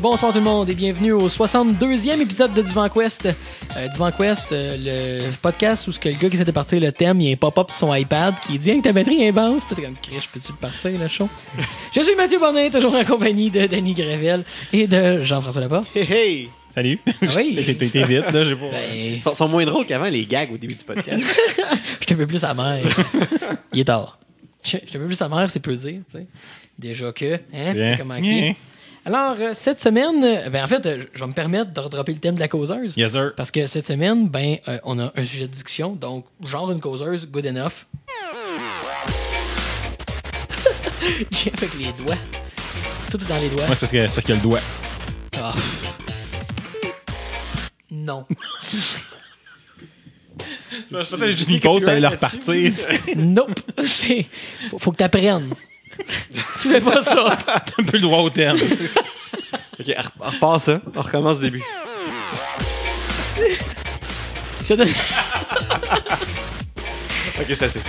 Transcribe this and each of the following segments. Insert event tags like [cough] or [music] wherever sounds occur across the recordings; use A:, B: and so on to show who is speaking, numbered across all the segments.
A: Bonsoir tout le monde et bienvenue au 62e épisode de Divan Quest. Euh, Divan Quest, euh, le podcast où ce que le gars qui essaie de partir le thème, il y a un pop-up sur son iPad qui dit hey, ta batterie est basse. Puis t'es comme Chris, peux-tu le partir le show? [laughs] Je suis Mathieu Bonin, toujours en compagnie de Danny Gravel et de Jean-François Laporte.
B: Hey, hey!
C: Salut.
A: Ah oui. [laughs]
C: Été vite, là, j'ai pas.
A: Ben,
B: Ils sont, sont moins drôles qu'avant, les gags au début du podcast. [laughs]
A: je suis un peu plus amère. il est tard. Je suis un peu plus amère, c'est peu dire. tu sais. Déjà que, hein, c'est comment qui. Alors, euh, cette semaine, euh, ben, en fait, euh, je vais me permettre de redropper le thème de la causeuse.
C: Yes, sir.
A: Parce que cette semaine, ben, euh, on a un sujet de discussion, donc genre une causeuse, good enough. [laughs] J'ai avec les doigts. Tout est dans les doigts.
C: Moi, c'est parce qu'il y a le doigt.
A: Ah. Non. [laughs]
C: Peut-être juste une pause, t'allais le repartir.
A: nope. Faut, faut que t'apprennes. Tu fais pas ça.
C: T'as un peu le droit au thème.
B: ok, on repart ça. On recommence au début.
A: Je te donne-
B: Ok, ça c'est.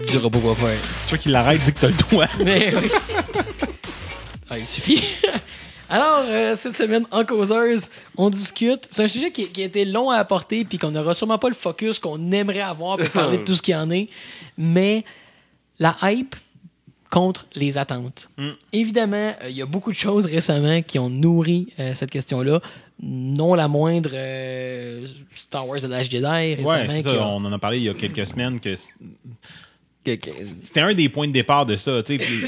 A: Je dirai pas quoi faire.
C: C'est toi qui l'arrête, dis que t'as le doigt.
A: Mais oui. Ah, il suffit. Alors, euh, cette semaine, en causeuse, on discute. C'est un sujet qui, qui a été long à apporter puis qu'on n'aura sûrement pas le focus qu'on aimerait avoir pour parler de tout ce qu'il y en est. Mais la hype contre les attentes.
C: Mm.
A: Évidemment, euh, il y a beaucoup de choses récemment qui ont nourri euh, cette question-là. Non la moindre euh, Star Wars The Last Jedi récemment.
C: Ouais, ça.
A: a-
C: On en a parlé il y a quelques semaines que- c'était un des points de départ de ça. tu sais. Puis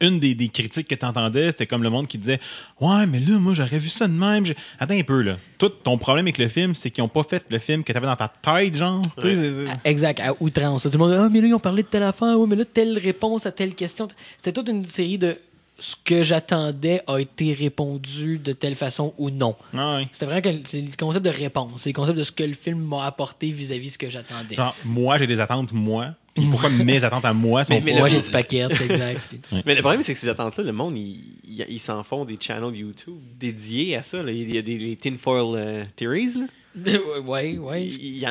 C: Une des, des critiques que t'entendais, c'était comme le monde qui disait Ouais, mais là, moi, j'aurais vu ça de même. J'ai- Attends un peu, là. Toi, ton problème avec le film, c'est qu'ils ont pas fait le film que t'avais dans ta tête, genre. Tu sais, c'est- c'est-
A: Exact, à outrance. Tout le monde dit Ah, mais là, ils ont parlé de telle affaire, ouais, mais là, telle réponse à telle question. C'était toute une série de ce que j'attendais a été répondu de telle façon ou non.
C: Ah ouais.
A: C'était vraiment que c'est le concept de réponse. C'est le concept de ce que le film m'a apporté vis-à-vis de ce que j'attendais.
C: Genre, moi, j'ai des attentes, moi. Puis pourquoi mes attentes à moi sont
B: Mais- mais
C: pas-
A: Moi, j'ai du paquet, exact.
B: Mais le problème, c'est que ces attentes-là, le monde, ils ils s'en font des channels YouTube dédiés à ça. là. Il y a des les tinfoil euh, theories. Là. [laughs]
A: ouais, ouais.
B: Il y,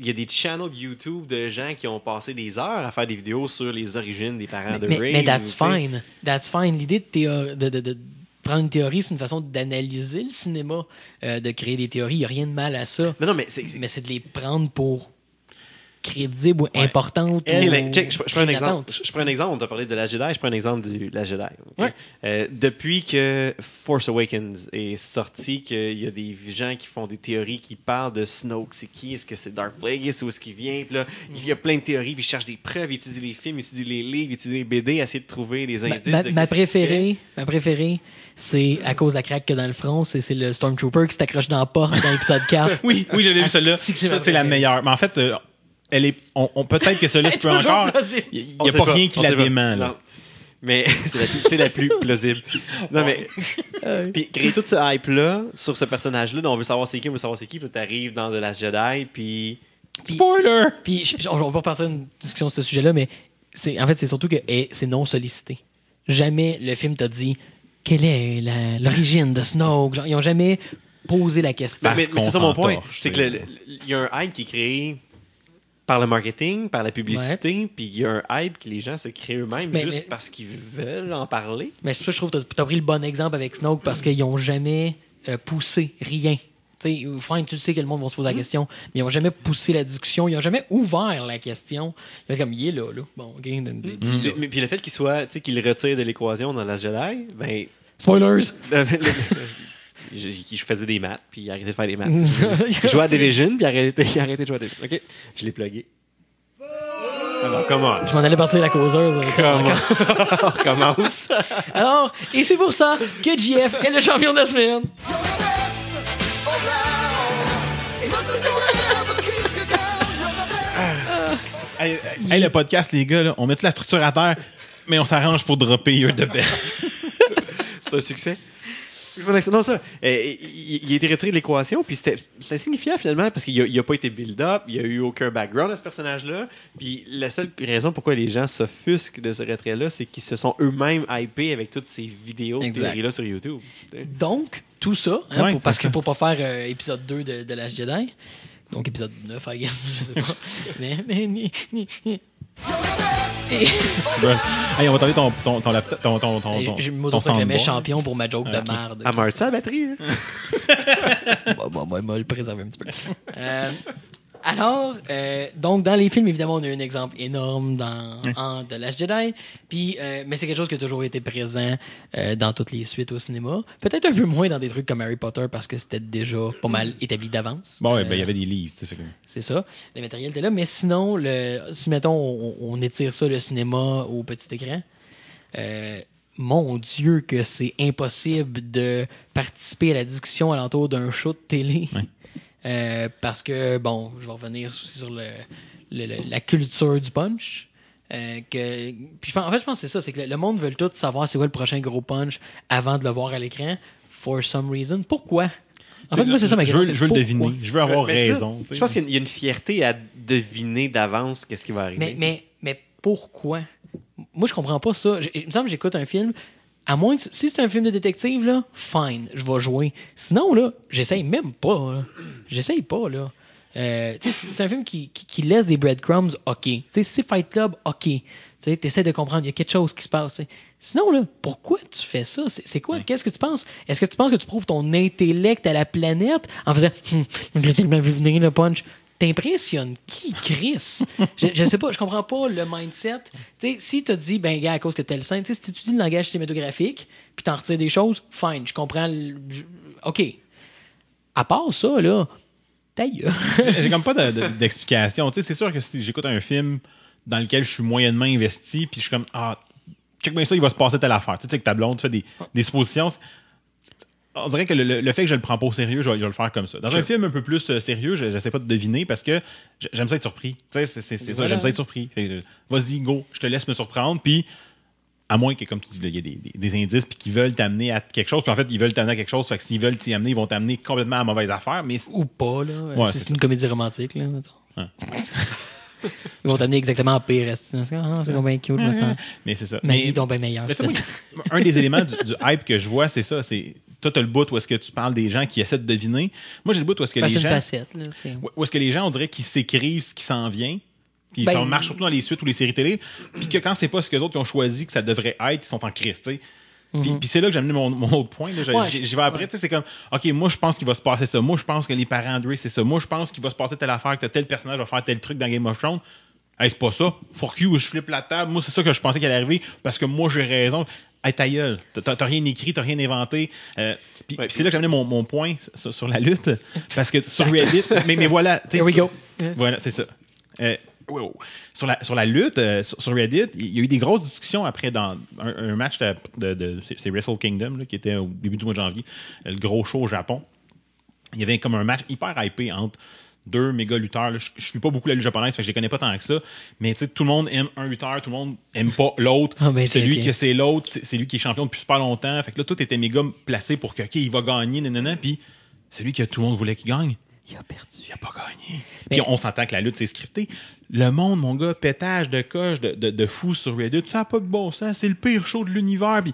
B: il a des channels YouTube de gens qui ont passé des heures à faire des vidéos sur les origines des parents de Ray.
A: mais that's fine. That's fine. L'idée de, théo- de, de- de prendre une théorie, c'est une façon d'analyser le cinéma, euh, de créer des théories. Il n'y a rien de mal à ça.
B: Non, non, mais c'est. c'est-
A: mais c'est de les prendre pour crédibles ou importantes.
B: Ok,
A: ou
B: check, je, je prends un exemple. Je, je prends un exemple. On t'a parlé de la Jedi. Je prends un exemple du la Jedi.
A: Ouais.
B: Euh, depuis que Force Awakens est sorti, qu'il y a des gens qui font des théories qui parlent de Snoke. C'est qui Est-ce que c'est Darth Plagueis ou est-ce qu'il vient là, il y a plein de théories. Puis ils cherchent des preuves. Ils étudient les films, ils étudient les livres, ils étudient les BD, essayer de trouver des
A: Ma,
B: indices.
A: ma-
B: de
A: préférée, ma préférée, c'est à cause de la craque que dans le front, c'est le Stormtrooper qui s'accroche dans la porte dans l'épisode 4. [laughs]
C: Oui, oui, j'avais vu
A: Ah,
C: celle-là. Ça, c'est la meilleure. Mais en fait, euh, elle est, on, on- peut-être que
A: est
C: peux
A: toujours
C: encore.
A: plausible.
C: Il n'y
B: On
C: a pas,
B: pas,
C: rien qui
B: on
C: la dément, là.
B: Mais [laughs] c'est la, plus- c'est la plus plausible. Non, mais. [laughs] Puis créer tout ce hype-là sur ce personnage-là, on veut savoir c'est qui, on veut savoir c'est qui, puis t'arrives dans The Last Jedi, puis.
A: puis-
C: Spoiler!
A: Puis, je- on va pas partir d'une discussion sur ce sujet-là, mais c'est en fait, c'est surtout que c'est non sollicité. Jamais le film t'a dit quelle est l'origine de Snoke? Genre, ils ont jamais posé la question.
B: Mais,
C: Parce
B: mais- mais c'est ça mon point. C'est que
C: c'est-
B: le- le- il y a un hype qui est créé par le marketing, par la publicité, puis il y a un hype que les gens se créent eux-mêmes
A: Mais-
B: juste
A: mais-
B: parce qu'ils veulent en parler.
A: Mais c'est pour ça que je trouve que tu as pris le bon exemple avec Snoke parce qu'ils n'ont jamais euh, poussé rien. Tu sais, fine, tu sais que le monde va se poser la question, mais ils n'ont jamais poussé la discussion, ils n'ont jamais ouvert la question. Ils ont comme, il est là, là. Bon, ok.
C: Mm.
B: Mais, puis le fait qu'il soit, tu sais, qu'il retire de l'équation dans Last Jedi, ben.
A: Spoilers! [laughs]
B: je, je faisais des maths, puis il a arrêté de faire des maths. [laughs] Je jouais à Division, puis il a arrêté, il a arrêté de jouer à Division. OK, je l'ai plugué. Alors, comment?
A: Je m'en allais partir la causeuse. euh,
B: Comment? On recommence. [laughs]
A: Alors, et c'est pour ça que JF est le champion de la semaine. [laughs]
C: Hey, hey, hey, le podcast, les gars, là, on met toute la structure à terre, mais on s'arrange pour dropper You're the best.
B: C'est un succès. Non, ça. euh, il, il a été retiré de l'équation, puis c'était insignifiant finalement, parce qu'il n'a pas été build-up, il n'y a eu aucun background à ce personnage-là. Puis la seule raison pourquoi les gens s'offusquent de ce retrait-là, c'est qu'ils se sont eux-mêmes hypés avec toutes ces vidéos théories-là sur YouTube.
A: Donc, tout ça, hein,
C: Ouais,
A: pour- parce que pour pas faire euh, épisode 2 de, de Last Jedi, donc épisode 9, I guess, je sais pas. [laughs] mais, mais, ni- ni- ni- Et-
C: Hey, on va t'enlever ton, ton, ton, laptop- ton, ton,
A: je champion pour ma joke
C: Ah,
A: de merde.
B: À ça, la batterie? hein? [laughs]
A: bon, bon, bon, on va le préserver un petit peu. Euh, alors, euh, donc, dans les films, évidemment, on a un exemple énorme dans en The Last Jedi. Puis, euh, mais c'est quelque chose qui a toujours été présent euh, dans toutes les suites au cinéma. Peut-être un peu moins dans des trucs comme Harry Potter parce que c'était déjà pas mal établi d'avance.
C: Bon, ouais, ben, il y avait des livres, tu sais.
A: c'est ça. Le matériel était là. Mais sinon, le, si mettons, on, on étire ça, le cinéma au petit écran, mon Dieu, que c'est impossible de participer à la discussion alentour d'un show de télé. Euh, parce que, bon, je vais revenir aussi sur le, le- le- la culture du punch. Euh, que, puis je pense- en fait, je pense que c'est ça, c'est que le, le monde veut tout savoir c'est quoi le prochain gros punch avant de le voir à l'écran, for some reason. Pourquoi? En fait, moi, c'est ça ma
C: je
A: question.
C: veux, je veux le deviner. Je veux avoir
B: Mais
C: raison.
B: Je pense qu'il y a une- fierté à deviner d'avance qu'est-ce qui va arriver.
A: Mais, mais, mais pourquoi? Moi, je comprends pas ça. Il me semble que j'écoute un film. À moins que si c'est un film de détective, là, fine, je vais jouer. Sinon, là, j'essaye même pas. là. J'essaye pas, là. Euh, c'est un film qui, qui, qui laisse des breadcrumbs, OK. Tu sais, si c'est Fight Club, OK. Tu sais, essaies de comprendre, il y a quelque chose qui se passe. Sinon, là, pourquoi tu fais ça? C'est quoi? Qu'est-ce que tu penses? Est-ce que tu penses que tu prouves ton intellect à la planète en faisant [laughs] Hum, je l'ai tellement vu venir le punch? T'impressionnes qui, Chris? je, je sais pas, je comprends pas le mindset. Si tu dis, ben, gars, à cause que t'es le sais, si tu étudies le langage cinématographique, puis t'en retires des choses, fine, je comprends. le- je- OK. À part ça, là.
C: J'ai comme pas de- de- d'explication. Tu sais, c'est sûr que si j'écoute un film dans lequel je suis moyennement investi, puis je suis comme, ah, check bien ça, il va se passer telle affaire. Tu sais, avec ta blonde, tu fais des, des suppositions. On dirait que le, le- fait que je le prends pas au sérieux, je vais, je vais le faire comme ça. Dans un film un peu plus euh, sérieux, je j'essaie pas de deviner parce que j'aime ça être surpris. Tu sais, c'est- ça, j'aime ça être surpris. Vas-y, go, je te laisse me surprendre, puis à moins que, comme tu dis, il y a des, des- des indices puis qu'ils veulent t'amener à quelque chose. Puis en fait, ils veulent t'amener à quelque chose. Fait que s'ils veulent t'y amener, ils vont t'amener complètement à la mauvaise affaire. Mais
A: Ou pas, là.
C: Ouais, c'est
A: une comédie romantique, là. [laughs] Ils vont t'amener exactement en pire. Ah, c'est bien cute, je me sens.
C: Mais c'est ça.
A: Ma
C: Mais-
A: vie donc bien meilleure.
C: un des éléments du, du hype que je vois, c'est ça. C'est toi, t'as le bout où est-ce que tu parles des gens qui essaient de deviner. Moi, j'ai le bout où est-ce que
A: Ben,
C: les
A: une
C: gens,
A: facette, là. c'est-
C: où est-ce que les gens, on dirait qu'ils s'écrivent ce qui s'en vient. Puis
A: Ben,
C: ça marche surtout dans les suites ou les séries télé. Puis que quand c'est pas ce que les autres ont choisi que ça devrait être, ils sont en crise, tu sais. Puis, puis c'est là que j'ai amené mon, mon autre point.
A: Mhm. Ouais,
C: J'y vais après.
A: ouais.
C: tu C'est comme, OK, moi, je pense qu'il va se passer ça. Moi, je pense que les parents André, c'est ça. Moi, je pense qu'il va se passer telle affaire, que tel personnage va faire tel truc dans Game of Thrones. Hey, c'est pas ça. Fuck you, je flippe la table. Moi, c'est ça que je pensais qu'elle allait arriver parce que moi, j'ai raison. Hey, ta gueule. T'as rien écrit, t'as rien inventé. Euh, puis
B: Ouais,
C: puis c'est là que j'ai amené mon, mon point sur, sur la lutte. Parce que sur Reddit, mais, mais voilà. tu sais,
A: Here we go.
C: Voilà, c'est ça. Euh, wow. Sur, la, sur la lutte, euh, sur, sur Reddit, il y a eu des grosses discussions après dans un, un match de, de- de- c'est Wrestle Kingdom là, qui était au début du mois de janvier, le gros show au Japon. Il y avait comme un match hyper hypé entre deux méga lutteurs. là. Je, je suis pas beaucoup la lutte japonaise, fait que je les connais pas tant que ça. Mais tu sais, tout le monde aime un lutteur, tout le monde aime pas l'autre.
A: Ah, ben,
C: c'est lui que c'est l'autre, c'est c'est lui qui est champion depuis super longtemps. Fait que là, tout était méga placé pour que, OK, il va gagner, nanana. Puis celui que tout le monde voulait qu'il gagne,
A: Il a perdu.
C: il a pas gagné.
A: Mais-
C: Puis on s'entend que la lutte, c'est scripté. Le monde, mon gars, pétage de coche, de, de, de fou sur Reddit, ça n'a pas de bon sens, c'est le pire show de l'univers. Puis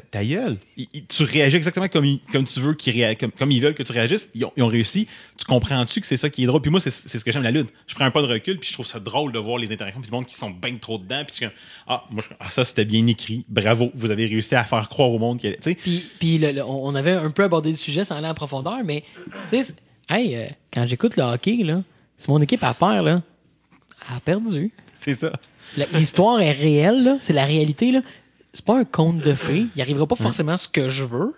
C: ta, gueule, Il- il- tu réagis exactement comme, il- comme tu veux qu'ils comme, comme ils veulent que tu réagisses. Ils ont, ils ont réussi. Tu comprends-tu que c'est ça qui est drôle? Puis moi, c'est ce que j'aime la lutte. Je prends un pas de recul, puis je trouve ça drôle de voir les interactions, puis le monde qui sont bien trop dedans. Puis je ah, moi, je- ah, ça, c'était bien écrit. Bravo, vous avez réussi à faire croire au monde qu'il
A: Puis, puis le- le- on avait un peu abordé le sujet sans aller en profondeur, mais tu sais, c'est- hey, euh, quand j'écoute le hockey, là, si mon équipe a peur, là, elle a perdu.
C: c'est ça.
A: L'histoire est réelle, là, c'est la réalité. Là. C'est pas un conte de fées. Il arrivera pas forcément ce que je veux.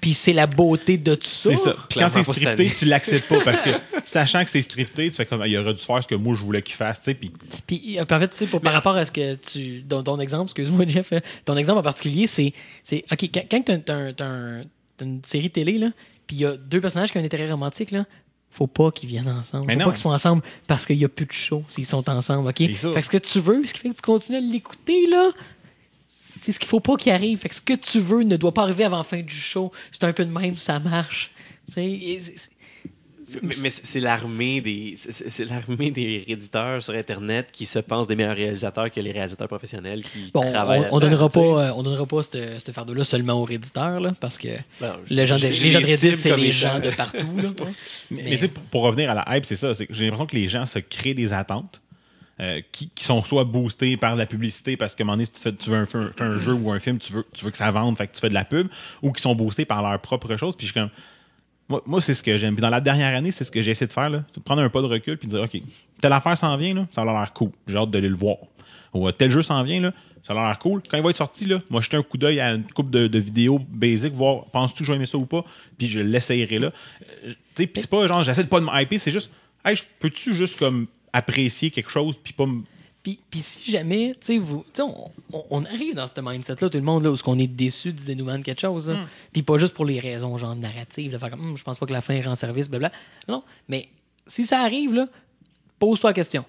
A: Puis c'est la beauté de tout ça.
C: C'est ça. Puis quand c'est scripté, tu l'acceptes pas parce que [laughs] sachant que c'est scripté, tu fais comme il aurait dû faire ce que moi je voulais qu'il fasse, tu sais, puis
A: Puis euh, en fait, tu pour- par rapport à ce que tu. Ton, ton exemple, excuse-moi, Jeff, euh, ton exemple en particulier, c'est. c'est OK, quand, quand t'as, t'as un- t'as un- t'as une série télé, là, puis il y a deux personnages qui ont un intérêt romantique, là, faut pas qu'ils viennent ensemble.
C: Mais
A: faut
C: non.
A: pas qu'ils soient ensemble parce qu'il y a plus de show s'ils sont ensemble, OK?
C: C'est ça.
A: Fait que ce que tu veux, ce qui fait que tu continues à l'écouter, là, c'est ce qu'il faut pas qu'il arrive. Fait que ce que tu veux ne doit pas arriver avant la fin du show. C'est un peu de même, ça marche.
B: Mais, mais c'est l'armée des c'est- l'armée des réditeurs sur internet qui se pensent des meilleurs réalisateurs que les réalisateurs professionnels qui
A: Bon,
B: travaillent.
A: on, on donnera pas, euh, on donnera pas ce ce fardeau-là seulement aux réditeurs, là, parce que
B: Ben,
A: les gens de, les gens de c'est les gens de partout. Là. [laughs]
C: Mais,
A: Mais-
C: mais tu sais, pour, pour revenir à la hype, c'est ça. J'ai l'impression que les gens se créent des attentes. Euh, qui, sont soit boostés par la publicité parce qu'à un moment donné, si tu, fais, veux un, un jeu ou un film, tu veux, que ça vende, fait que tu fais de la pub, ou qui sont boostés par leur propre chose. Puis je suis comme. Moi, c'est ce que j'aime. Puis dans la dernière année, c'est ce que j'ai essayé de faire. Là. Prendre un pas de recul puis dire OK, telle affaire s'en vient, là, ça a l'air cool. J'ai hâte d'aller le voir. Ou euh, tel jeu s'en vient, là, ça a l'air cool. Quand il va être sorti, là, moi, jeter un coup d'œil à une coupe de, vidéos basiques, voir penses-tu que je vais aimer ça ou pas, puis je l'essayerai là. Euh, tu sais, c'est pas genre, j'essaie de pas de me hyper, c'est juste, hey, peux-tu juste comme apprécier quelque chose puis pas me.
A: Puis, puis si jamais, tu sais, vous, on, on- arrive dans ce mindset-là, tout le monde, là, où on est déçu du dénouement de quelque chose, là. puis pas juste pour les raisons, genre, narratives, de faire comme, Hum, je pense pas que la fin rend service, blablabla. Non, mais si ça arrive, là, pose-toi la question.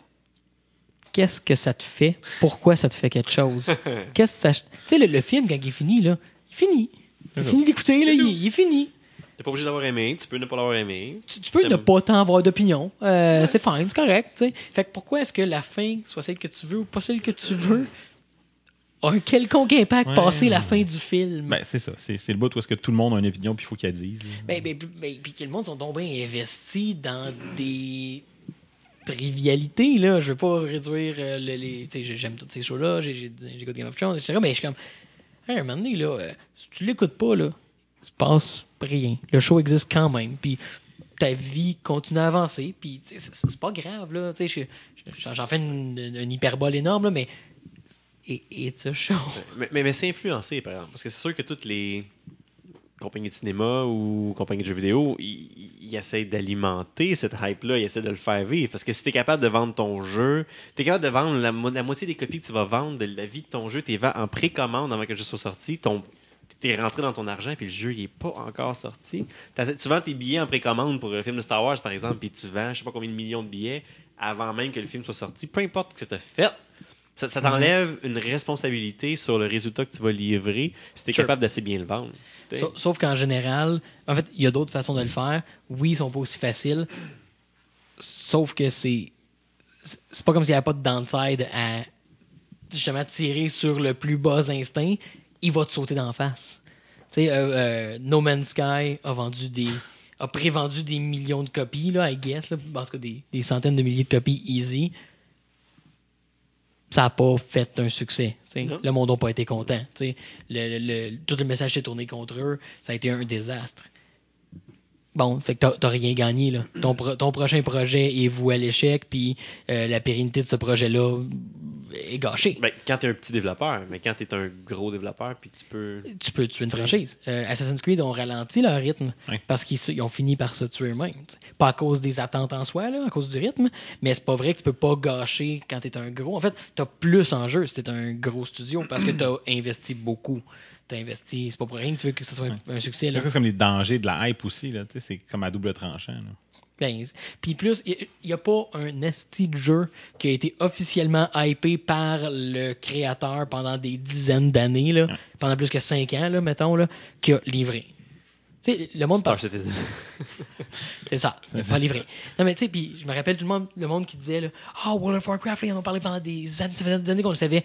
A: Qu'est-ce que ça te fait? Pourquoi ça te fait quelque chose? [laughs] Qu'est-ce que ça... Tu sais, le, le film, quand il est fini, là, il finit. Il finit d'écouter, là, il, il est fini.
B: T'es pas obligé d'avoir aimé, tu peux ne pas l'avoir aimé.
A: Tu, tu peux ne pas tant avoir d'opinion. Euh, C'est fine, c'est correct. tu sais. Fait que pourquoi est-ce que la fin soit celle que tu veux ou pas celle que tu veux a un quelconque impact
C: Ouais.
A: passer la fin du film?
C: Ben, c'est ça. C'est, c'est le bout où est-ce que tout le monde a une opinion puis il faut qu'il la dise. là.
A: Ben, ben, ben, puis que le monde sont donc bien investis dans des trivialités, là. Je veux pas réduire euh, le- les... Tu sais, j'aime tous ces shows-là, j'ai- j'ai- j'écoute Game of Thrones, etc. Mais je suis comme... Hey, un moment donné, là, euh, si tu l'écoutes pas, là, il se passe rien. Le show existe quand même. Puis ta vie continue à avancer. Puis c'est pas grave, là. J'en fais une, hyperbole énorme, là, mais... It's a show.
B: Mais, mais, c'est influencé, par exemple. Parce que c'est sûr que toutes les compagnies de cinéma ou compagnies de jeux vidéo, ils, ils essaient d'alimenter cette hype-là, ils essaient de le faire vivre. Parce que si tu es capable de vendre ton jeu, tu es capable de vendre la, mo- la moitié des copies que tu vas vendre de la vie de ton jeu, tu vends en précommande avant que le jeu soit sorti. T'es rentré dans ton argent, puis le jeu, il est pas encore sorti. Tu vends tes billets en précommande pour le film de Star Wars, par exemple, puis tu vends je sais pas combien de millions de billets avant même que le film soit sorti. Peu importe ce que tu as fait, ça, ça t'enlève une responsabilité sur le résultat que tu vas livrer si tu es
A: Sure.
B: capable d'assez bien le vendre.
A: Sauf qu'en général, en fait, il y a d'autres façons de le faire. Oui, ils sont pas aussi faciles. Sauf que c'est. c'est- C'est pas comme s'il n'y avait pas de downside à justement tirer sur le plus bas instinct. Il va te sauter d'en face. Tu sais, euh, euh, No Man's Sky a vendu des. a prévendu des millions de copies, là, I guess. Là, en tout cas, des, des centaines de milliers de copies easy. Ça n'a pas fait un succès. Le monde n'a pas été content. le- le- tout le message s'est tourné contre eux. Ça a été un désastre. Bon, fait que t'as- t'as rien gagné. Là. Ton, pro- ton prochain projet est voué à l'échec, puis euh, la pérennité de ce projet-là est gâchée.
B: Ben, quand tu es un petit développeur, mais quand tu es un gros développeur, puis tu peux.
A: tu peux tuer une franchise. Euh, Assassin's Creed ont ralenti leur rythme
C: Ouais.
A: parce qu'ils ont fini par se tuer eux-mêmes. Pas à cause des attentes en soi, là, à cause du rythme, mais c'est pas vrai que tu peux pas gâcher quand tu es un gros. En fait, tu as plus en jeu si tu un gros studio parce que tu as investi beaucoup. Tu investi, c'est pas pour rien que tu veux que ce soit un, un succès. Là.
C: Ça, c'est comme les dangers de la hype aussi. Là, c'est comme à double tranchant. là.
A: Ben, c'est- Puis plus, il n'y a pas un esti de jeu qui a été officiellement hypé par le créateur pendant des dizaines d'années, là, pendant plus que cinq ans, là, mettons, là, qui a livré. Tu sais, le monde
B: Star Citizen. [laughs]
A: C'est ça, il a pas livré. Non, mais tu sais, puis je me rappelle tout le monde, le monde qui disait, là, ah, World of Warcraft, là, ils en ont parlé pendant des années, ça faisait des années qu'on le savait.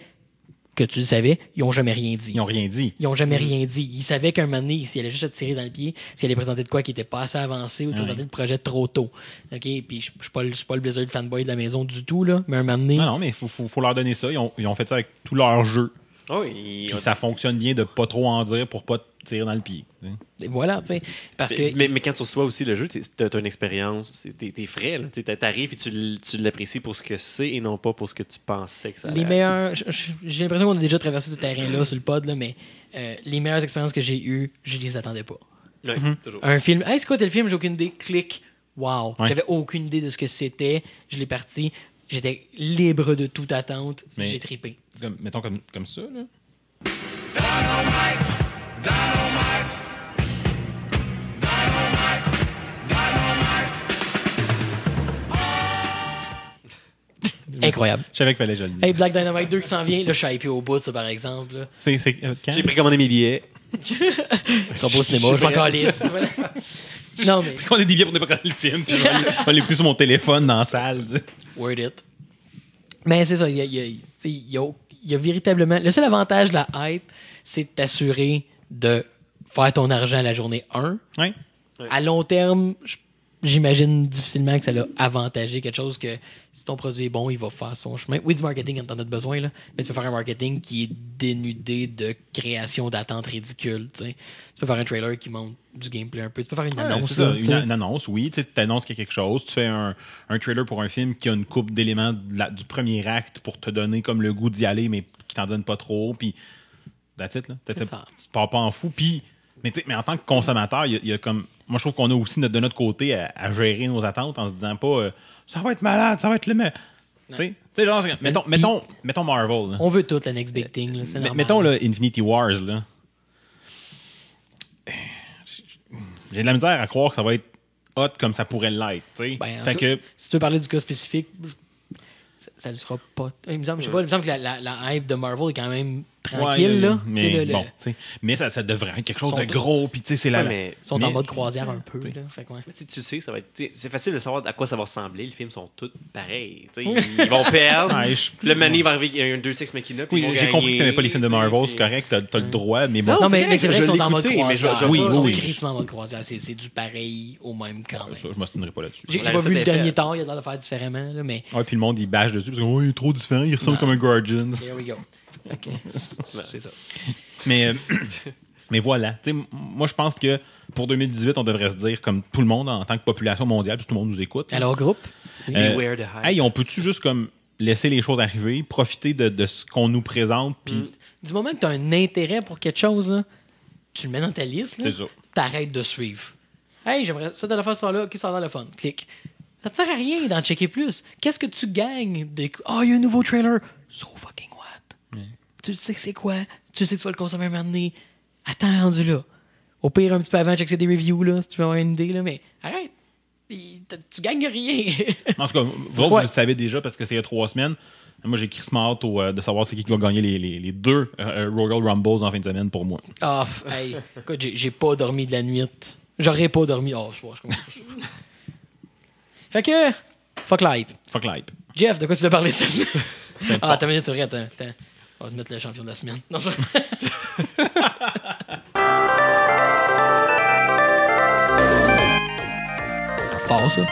A: Que tu le savais, ils ont jamais rien dit.
C: Ils ont rien dit.
A: Ils ont jamais rien dit. Ils savaient qu'un moment donné, s'il allait juste se tirer dans le pied, s'il allait présenter de quoi qui était pas assez avancé ou de
C: Ouais.
A: présenter le projet trop tôt. OK? Puis je suis pas, pas le Blizzard fanboy de la maison du tout, là. Mais un moment donné.
C: Non, non, mais il faut, faut, faut leur donner ça. Ils ont, ils ont fait ça avec tous leurs jeux.
B: Oh, il-
C: Puis ça fonctionne bien de pas trop en dire pour pas te tirer dans le pied. tu
A: Voilà, tu sais. Parce que.
B: mais, mais, mais quand tu reçois aussi le jeu, tu as une expérience, c'est- t'es t'es frais. là. Tu arrives et tu, tu l'apprécies pour ce que c'est et non pas pour ce que tu pensais que ça
A: les
B: allait
A: meilleurs. J'ai l'impression qu'on a déjà traversé ce terrain-là sur le pod, là, mais euh, les meilleures expériences que j'ai eues, je les attendais pas.
C: Mhm.
B: toujours.
A: Un film. Hey, c'est quoi tel film? J'ai aucune idée. Clic. Wow.
C: Ouais.
A: J'avais aucune idée de ce que c'était. Je l'ai parti. J'étais libre de toute attente.
C: Mais-
A: J'ai trippé.
C: Comme- mettons comme, comme ça. Là.
A: Incroyable.
C: Je savais qu'il fallait que je le dise.
A: Hey, Black Dynamite 2 qui s'en vient. Là, je suis hypé au bout, ça, par exemple.
C: C'est, euh?
B: J'ai précommandé mes billets. [laughs]
A: Tu seras pas au cinéma, je m'en calisse. [laughs] Non, [laughs] mais.
C: On des billets pour ne pas regarder le film. Puis je vais aller- je vais l'écouter sur mon téléphone dans la salle. tu sais.
A: Word it. Mais c'est ça, il y a, il y a- y a- il y a véritablement. Le seul avantage de la hype, c'est de t'assurer de faire ton argent la journée 1.
C: Ouais.
A: À long terme, je j'imagine difficilement que ça l'a avantagé quelque chose que si ton produit est bon, il va faire son chemin. Oui, du marketing quand t'en as besoin, là, mais tu peux faire un marketing qui est dénudé de création d'attentes ridicules. Tu peux faire un trailer qui montre du gameplay un peu. Tu peux faire une
C: Ouais,
A: annonce.
C: ça,
A: là,
C: une, annonce, oui. Tu annonces qu'il y a quelque chose. Tu fais un, un trailer pour un film qui a une coupe d'éléments du premier acte pour te donner comme le goût d'y aller, mais qui t'en donne pas trop. Puis, that's it, là. Tu pars pas en fou. Puis, mais, tu sais, mais en tant que consommateur, il y a- il y, a comme. Moi, je trouve qu'on a aussi notre- de notre côté à, à gérer nos attentes en se disant pas euh, ça va être malade, ça va être le. me- Tu sais, tu sais, genre, mettons, mettons, mettons Marvel. là.
A: On veut tout, la next big thing. là, c'est
C: Mais-
A: normal.
C: mettons là, Infinity Wars, là. J'ai de la misère à croire que ça va être hot comme ça pourrait l'être, tu sais.
A: Ben,
C: fait que,
A: Si tu veux parler du cas spécifique, je- ça, ne sera pas. Il me semble, je sais pas, il me semble que la, la- la hype de Marvel est quand même tranquille.
C: ouais,
A: là. Tu
C: Mais,
A: le- le-
C: bon, tu sais, mais ça, ça devrait être quelque chose
A: Sont
C: de gros, puis tu sais, c'est
B: mais
A: Ils sont en
C: mais-
A: mode croisière un peu. Là, fait que ouais.
B: mais tu sais, tu ça va être. tu C'est facile de savoir à quoi ça va ressembler. Les films sont tous pareils. tu sais, Ils, vont perdre.
C: Ouais,
B: Le Manny va arriver, il y a un 2-6 Machina. puis
C: Oui, j'ai compris que
B: gagner,
C: t'aimais pas les films de
B: tu
C: Marvel, c'est correct, t'as t'as le droit, mais bon.
B: Non,
A: Non, mais,
B: c'est
A: mais c'est vrai qu'ils sont en mode croisière.
C: Oui, oui.
A: crissement en mode croisière. C'est du pareil au même quand
C: je m'ostinerai pas là-dessus.
A: J'ai pas vu le dernier temps, il a l'air de faire différemment, là, mais
C: Ouais, puis le monde, il bâche dessus, parce que il est trop différent, il ressemble comme un Guardians.
A: here we go. [laughs] Ok, c'est ça. [laughs]
C: Mais, euh, [clears throat] mais voilà. Tu sais, m- moi, je pense que pour 2018, on devrait se dire, comme tout le monde en tant que population mondiale, puis tout le monde nous écoute.
A: Alors, groupe,
C: Euh,
B: Beware the hype.
C: Hey, on peut-tu juste comme laisser les choses arriver, profiter de, de ce qu'on nous présente, puis
B: Mm.
A: du moment que tu as un intérêt pour quelque chose, là, tu le mets dans ta liste, là,
C: c'est ça.
A: t'arrêtes de suivre. Hey, j'aimerais ça de la faire ça là, ok, ça a l'air le fun. Clique. Ça te sert à rien d'en checker plus. Qu'est-ce que tu gagnes des. Oh, il y a un nouveau trailer. So fucking? Tu sais que c'est quoi? Tu sais que tu vas le consommer un moment donné. Attends, rendu là. Au pire, un petit peu avant, checker des reviews, là, si tu veux avoir une idée, là, mais arrête. Tu gagnes rien. [laughs]
C: En tout cas, vous, autres,
A: Ouais.
C: vous le savez déjà parce que c'est il y a trois semaines. Moi, j'ai Chris au, euh, de savoir c'est qui qui va gagner les, les- les deux euh, euh, Royal Rumbles en fin de semaine pour moi.
A: Ah, f- hey, écoute, j'ai- pas dormi de la nuit. J'aurais pas dormi. Oh, je, je comprends. Fait que, fuck l'hype.
C: Fuck l'hype.
A: Jeff, de quoi tu veux parler cette semaine? [laughs] Ah, t'as minute, attends, attends. On va te mettre le champion de la semaine. Non, je... [laughs] Fort, ça.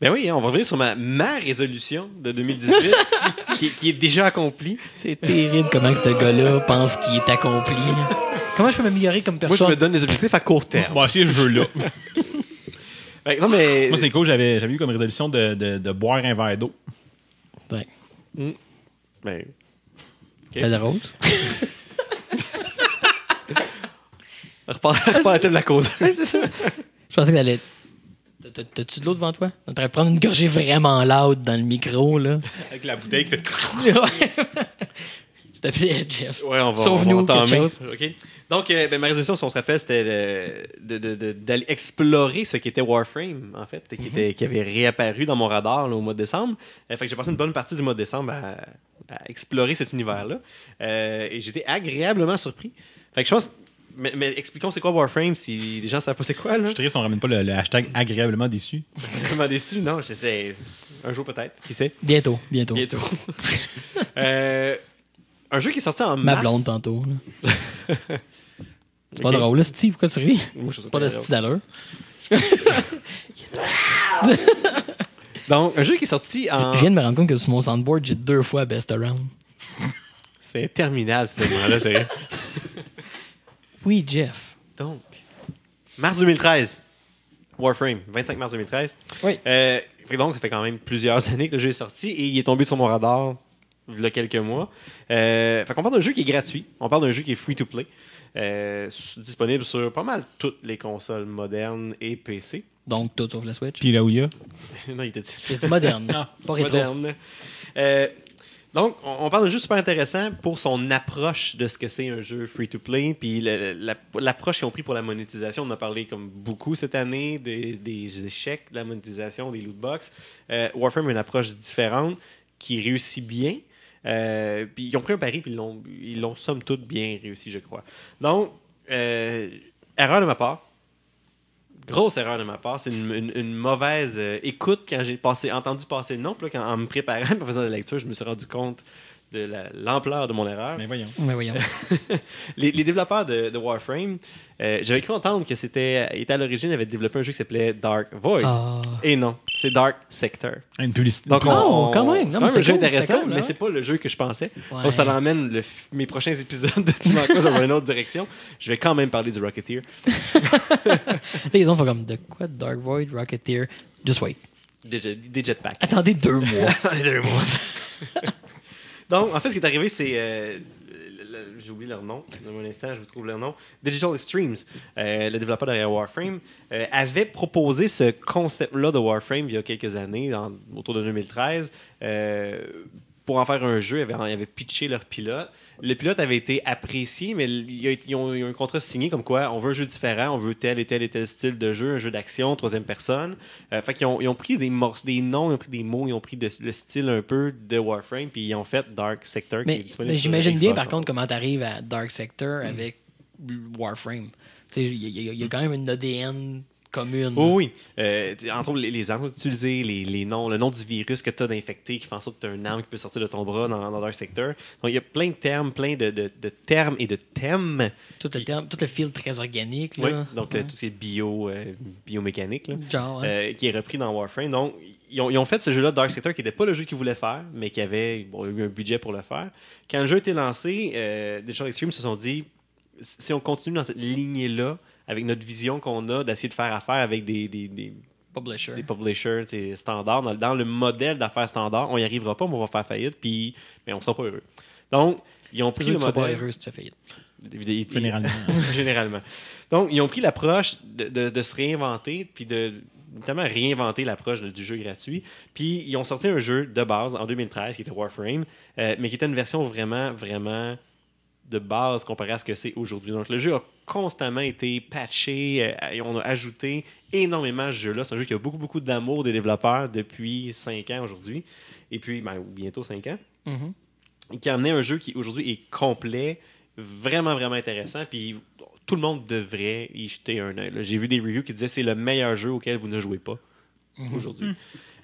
B: Ben oui, hein, on va revenir sur ma, ma résolution de 2018 [laughs] qui, qui est déjà accomplie.
A: C'est terrible comment que ce gars-là pense qu'il est accompli. Comment je peux m'améliorer comme
B: Moi, je
A: personne?
B: me donne des objectifs à court terme.
C: Moi, c'est ce jeu-là.
B: Fait que non, mais.
C: moi, c'est cool. J'avais j'avais eu comme résolution de, de- de boire un verre d'eau.
A: Ouais.
B: Ben,
A: T'as de rose? [laughs]
B: repars à la tête de la cause.
A: Je pensais que t'allais. T'as- t'as- T'as-tu de l'eau devant toi? On devrait prendre une gorgée vraiment loud dans le micro, là.
C: Avec la bouteille qui fait. [laughs]
A: S'il te plaît, Jeff.
B: Ouais, on va,
A: Sauve-nous
B: on va
A: quelque chose.
B: OK? Donc, euh, ben, ma résolution, si on se rappelle, c'était de- de- de- d'aller explorer ce qui était Warframe, en fait, qui, était, qui avait réapparu dans mon radar là, au mois de décembre. Euh, fait que j'ai passé une bonne partie du mois de décembre à, à explorer cet univers-là. Euh, et j'étais agréablement surpris. Fait que je pense. Mais, mais expliquons c'est quoi Warframe si les gens savent pas c'est quoi.
C: Je
B: Là.
C: suis triste, on ramène pas le, le hashtag agréablement déçu.
B: Je vraiment déçu. Non, je sais. Un jour peut-être. Qui sait?
A: Bientôt, bientôt.
B: Bientôt. [laughs] Euh, un jeu qui est sorti en
A: Ma blonde tantôt. là. [laughs] C'est pas
B: Ok.
A: drôle, là, Steve. Pourquoi tu ris?
B: Moi, je trouve ça
A: Pas de d'allure. [laughs]
B: Donc, un jeu qui est sorti en.
A: Je viens de me rendre compte que sur mon soundboard, j'ai deux fois Best Around.
B: C'est interminable, ce segment-là, sérieux. [laughs]
A: Oui, Jeff.
B: Donc, mars 2013. Warframe, 25 mars 2013.
A: Oui.
B: Euh, fait que donc, ça fait quand même plusieurs années que le jeu est sorti et il est tombé sur mon radar il y a quelques mois. Euh, fait qu'on parle d'un jeu qui est gratuit. On parle d'un jeu qui est free to play. Euh, disponible sur pas mal toutes les consoles modernes et PC.
A: Donc, tout sauf la Switch.
C: Puis là où il y a.
B: non, il était
A: J'ai dit moderne. [laughs] pas rétro.
B: moderne. Euh, donc, on, parle d'un jeu super intéressant pour son approche de ce que c'est un jeu free-to-play, puis l'approche qu'ils ont pris pour la monétisation. On a parlé comme beaucoup cette année, des, des échecs de la monétisation, des lootbox. Euh, Warframe a une approche différente qui réussit bien. Euh, puis ils ont pris un pari, puis ils l'ont- somme toute bien réussi, je crois. Donc, euh, erreur de ma part. Grosse erreur de ma part. C'est une, une- une mauvaise euh, écoute quand j'ai passé, entendu passer le nom. Puis là, quand, en me préparant, en faisant la lecture, je me suis rendu compte de la- l'ampleur de mon erreur.
C: Mais voyons.
A: Mais voyons. [laughs]
B: Les, les développeurs de, de Warframe, euh, j'avais cru entendre que c'était était à l'origine, avaient développé un jeu qui s'appelait Dark Void.
A: Ah.
B: Et non, c'est Dark Sector.
C: Une publicité.
B: Donc,
A: Oh,
B: on,
A: quand même.
B: c'est un
A: c'était
B: jeu
A: cool,
B: intéressant,
A: cool,
B: mais
A: hein?
B: c'est pas le jeu que je pensais.
A: Ouais.
B: Donc, ça l'emmène le mes prochains épisodes de Team Aqua dans une autre direction. Je vais quand même parler du Rocketeer. [laughs]
A: Les gens font comme de quoi Dark Void, Rocketeer? Just wait.
B: Des, des jetpacks.
A: Attendez deux mois. [laughs]
B: Les deux mois. Donc, en fait, ce qui est arrivé, c'est. euh, J'ai oublié leur nom. Dans un instant, je vous trouve leur nom. Digital Extremes, euh, le développeur derrière Warframe, euh, avait proposé ce concept-là de Warframe il y a quelques années, autour de 2013. Pour en faire un jeu, ils avaient, ils avaient pitché leur pilote. Le pilote avait été apprécié, mais ils ont, ils ont un contrat signé comme quoi on veut un jeu différent, on veut tel et tel et tel style de jeu, un jeu d'action, troisième personne. Euh, fait qu'ils ont, ils ont pris des, morceaux, des noms, ils ont pris des mots, ils ont pris de- le style un peu de Warframe, puis ils ont fait Dark Sector.
A: mais j'imagine bien, par contre, comment t'arrives à Dark Sector avec Warframe. Il y, y y a quand même une ADN commune.
B: Oh oui. Euh, entre autres, les, les armes utilisées, les, les noms, le nom du virus que tu as d'infecté qui fait en sorte que tu as une arme qui peut sortir de ton bras dans, dans Dark Sector. Donc, il y a plein de termes, plein de, de- de termes et de thèmes.
A: Tout, le terme, tout le fil très organique.
B: Oui. Donc, euh, tout ce qui est bio, euh, biomécanique. là.
A: Genre, hein.
B: euh, qui est repris dans Warframe. Donc, ils ont, ils ont fait ce jeu-là, Dark Sector, qui n'était pas le jeu qu'ils voulaient faire, mais qui avait bon, eu un budget pour le faire. Quand le jeu a été lancé, euh, Digital Extreme se sont dit si on continue dans cette lignée-là, avec notre vision qu'on a d'essayer de faire affaire avec des, des, des,
A: Publisher.
B: des publishers standards, dans, dans le modèle d'affaires standard, on n'y arrivera pas, on va faire faillite, puis mais on sera pas heureux. Donc, ils ont pris le
A: seras pas
B: modèle.
A: heureux si tu fais faillite.
B: Généralement. [laughs]
C: Généralement.
B: Donc, ils ont pris l'approche de, de- de se réinventer, puis de notamment réinventer l'approche du jeu gratuit. Puis, ils ont sorti un jeu de base en 2013 qui était Warframe, euh, mais qui était une version vraiment, vraiment de base comparé à ce que c'est aujourd'hui. Donc, le jeu a constamment été patché euh, et on a ajouté énormément à ce jeu-là. C'est un jeu qui a beaucoup, beaucoup d'amour des développeurs depuis 5 ans aujourd'hui, et puis ben, bientôt 5 ans
A: Mhm.
B: qui a amené un jeu qui aujourd'hui est complet, vraiment, vraiment intéressant. Puis tout le monde devrait y jeter un œil. J'ai vu des reviews qui disaient que c'est le meilleur jeu auquel vous ne jouez pas aujourd'hui.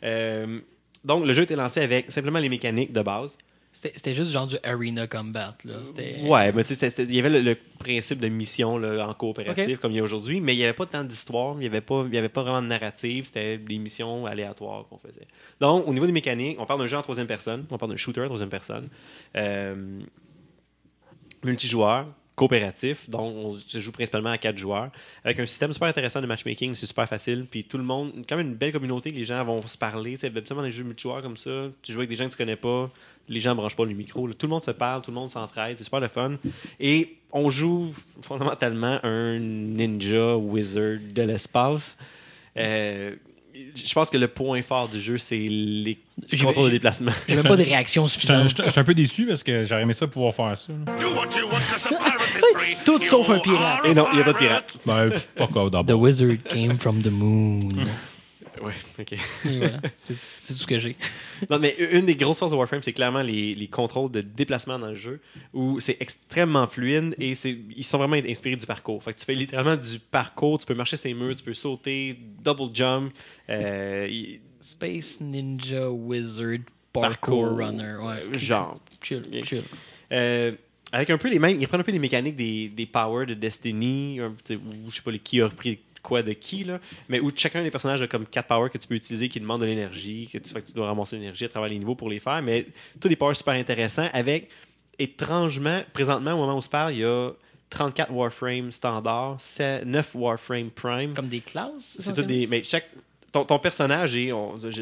B: Euh, donc, le jeu était lancé avec simplement les mécaniques de base.
A: C'était juste genre du arena combat. Là. C'était-
B: Ouais, mais tu sais, il y avait le, le principe de mission là, en coopératif
A: Ok.
B: comme il y a aujourd'hui, mais il n'y avait pas tant d'histoire, il n'y avait, pas- il y avait pas vraiment de narrative, c'était des missions aléatoires qu'on faisait. Donc, au niveau des mécaniques, on parle d'un jeu en troisième personne, on parle d'un shooter en troisième personne, euh, multijoueur, coopératif, donc on se joue principalement à quatre joueurs, avec un système super intéressant de matchmaking, c'est super facile, puis tout le monde, quand même une belle communauté, les gens vont se parler, tu sais, dans les jeux multijoueurs comme ça, tu joues avec des gens que tu connais pas, les gens ne branchent pas le micro, là. tout le monde se parle, tout le monde s'entraide, c'est super le fun, et on joue fondamentalement un ninja wizard de l'espace. Euh, je pense que le point fort du jeu, c'est les
A: J'ai-
B: contrôles de déplacement.
A: J'ai même pas de [laughs] réaction suffisante.
C: je suis un peu déçu parce que j'aurais aimé ça pouvoir faire ça.
A: Tout sauf un pirate.
B: Et non, il n'y a pas de
D: pirate.
C: Ben, pas quoi
A: The
C: d'abord.
A: wizard came from the moon. [laughs]
B: Ouais, ok.
A: Voilà, [laughs] c'est tout ce que j'ai.
B: Non, mais une des grosses forces de Warframe, c'est clairement les, les contrôles de déplacement dans le jeu, où c'est extrêmement fluide et ils sont vraiment inspirés du parcours. Fait que tu fais littéralement du parcours, tu peux marcher sur les murs, tu peux sauter, double jump. euh,
A: Space Ninja Wizard Parkour,
B: Parkour.
A: Runner. Ouais.
B: genre.
A: Chill, chill.
B: Euh, avec un peu les mêmes, ils prennent un peu les mécaniques des, des powers de Destiny, ou je sais pas les- qui a repris quoi de qui, là, mais où chacun des personnages a comme quatre powers que tu peux utiliser qui demandent de l'énergie, que tu, fait que tu dois ramasser l'énergie à travers les niveaux pour les faire, mais tous des powers super intéressants avec, étrangement, présentement, au moment où on se parle, il y a 34 Warframe standards, 9 Warframe Prime.
A: Comme des classes
B: C'est tout des. Mais chaque. Ton, ton personnage est.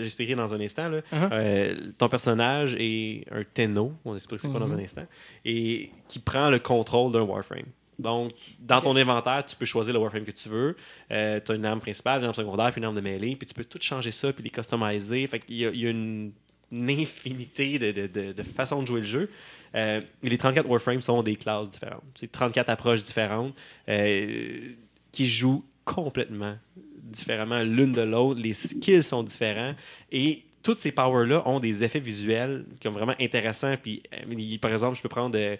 B: expliqué dans un instant. Là,
A: Uh-huh.
B: euh, ton personnage est un Tenno. On explique c'est quoi dans un
A: Mhm.
B: instant. Et qui prend le contrôle d'un Warframe. Donc, dans ton inventaire, tu peux choisir le Warframe que tu veux. tu as une arme principale, une arme secondaire, puis une arme de mêlée. Puis tu peux tout changer ça, puis les customiser. Fait qu'il y y a une, infinité de, façons de jouer le jeu. Euh, les 34 Warframes sont des classes différentes. C'est 34 approches différentes euh, qui jouent complètement différemment l'une de l'autre. Les skills sont différents. Et toutes ces powers-là ont des effets visuels qui sont vraiment intéressants. Puis, euh, par exemple, je peux prendre euh,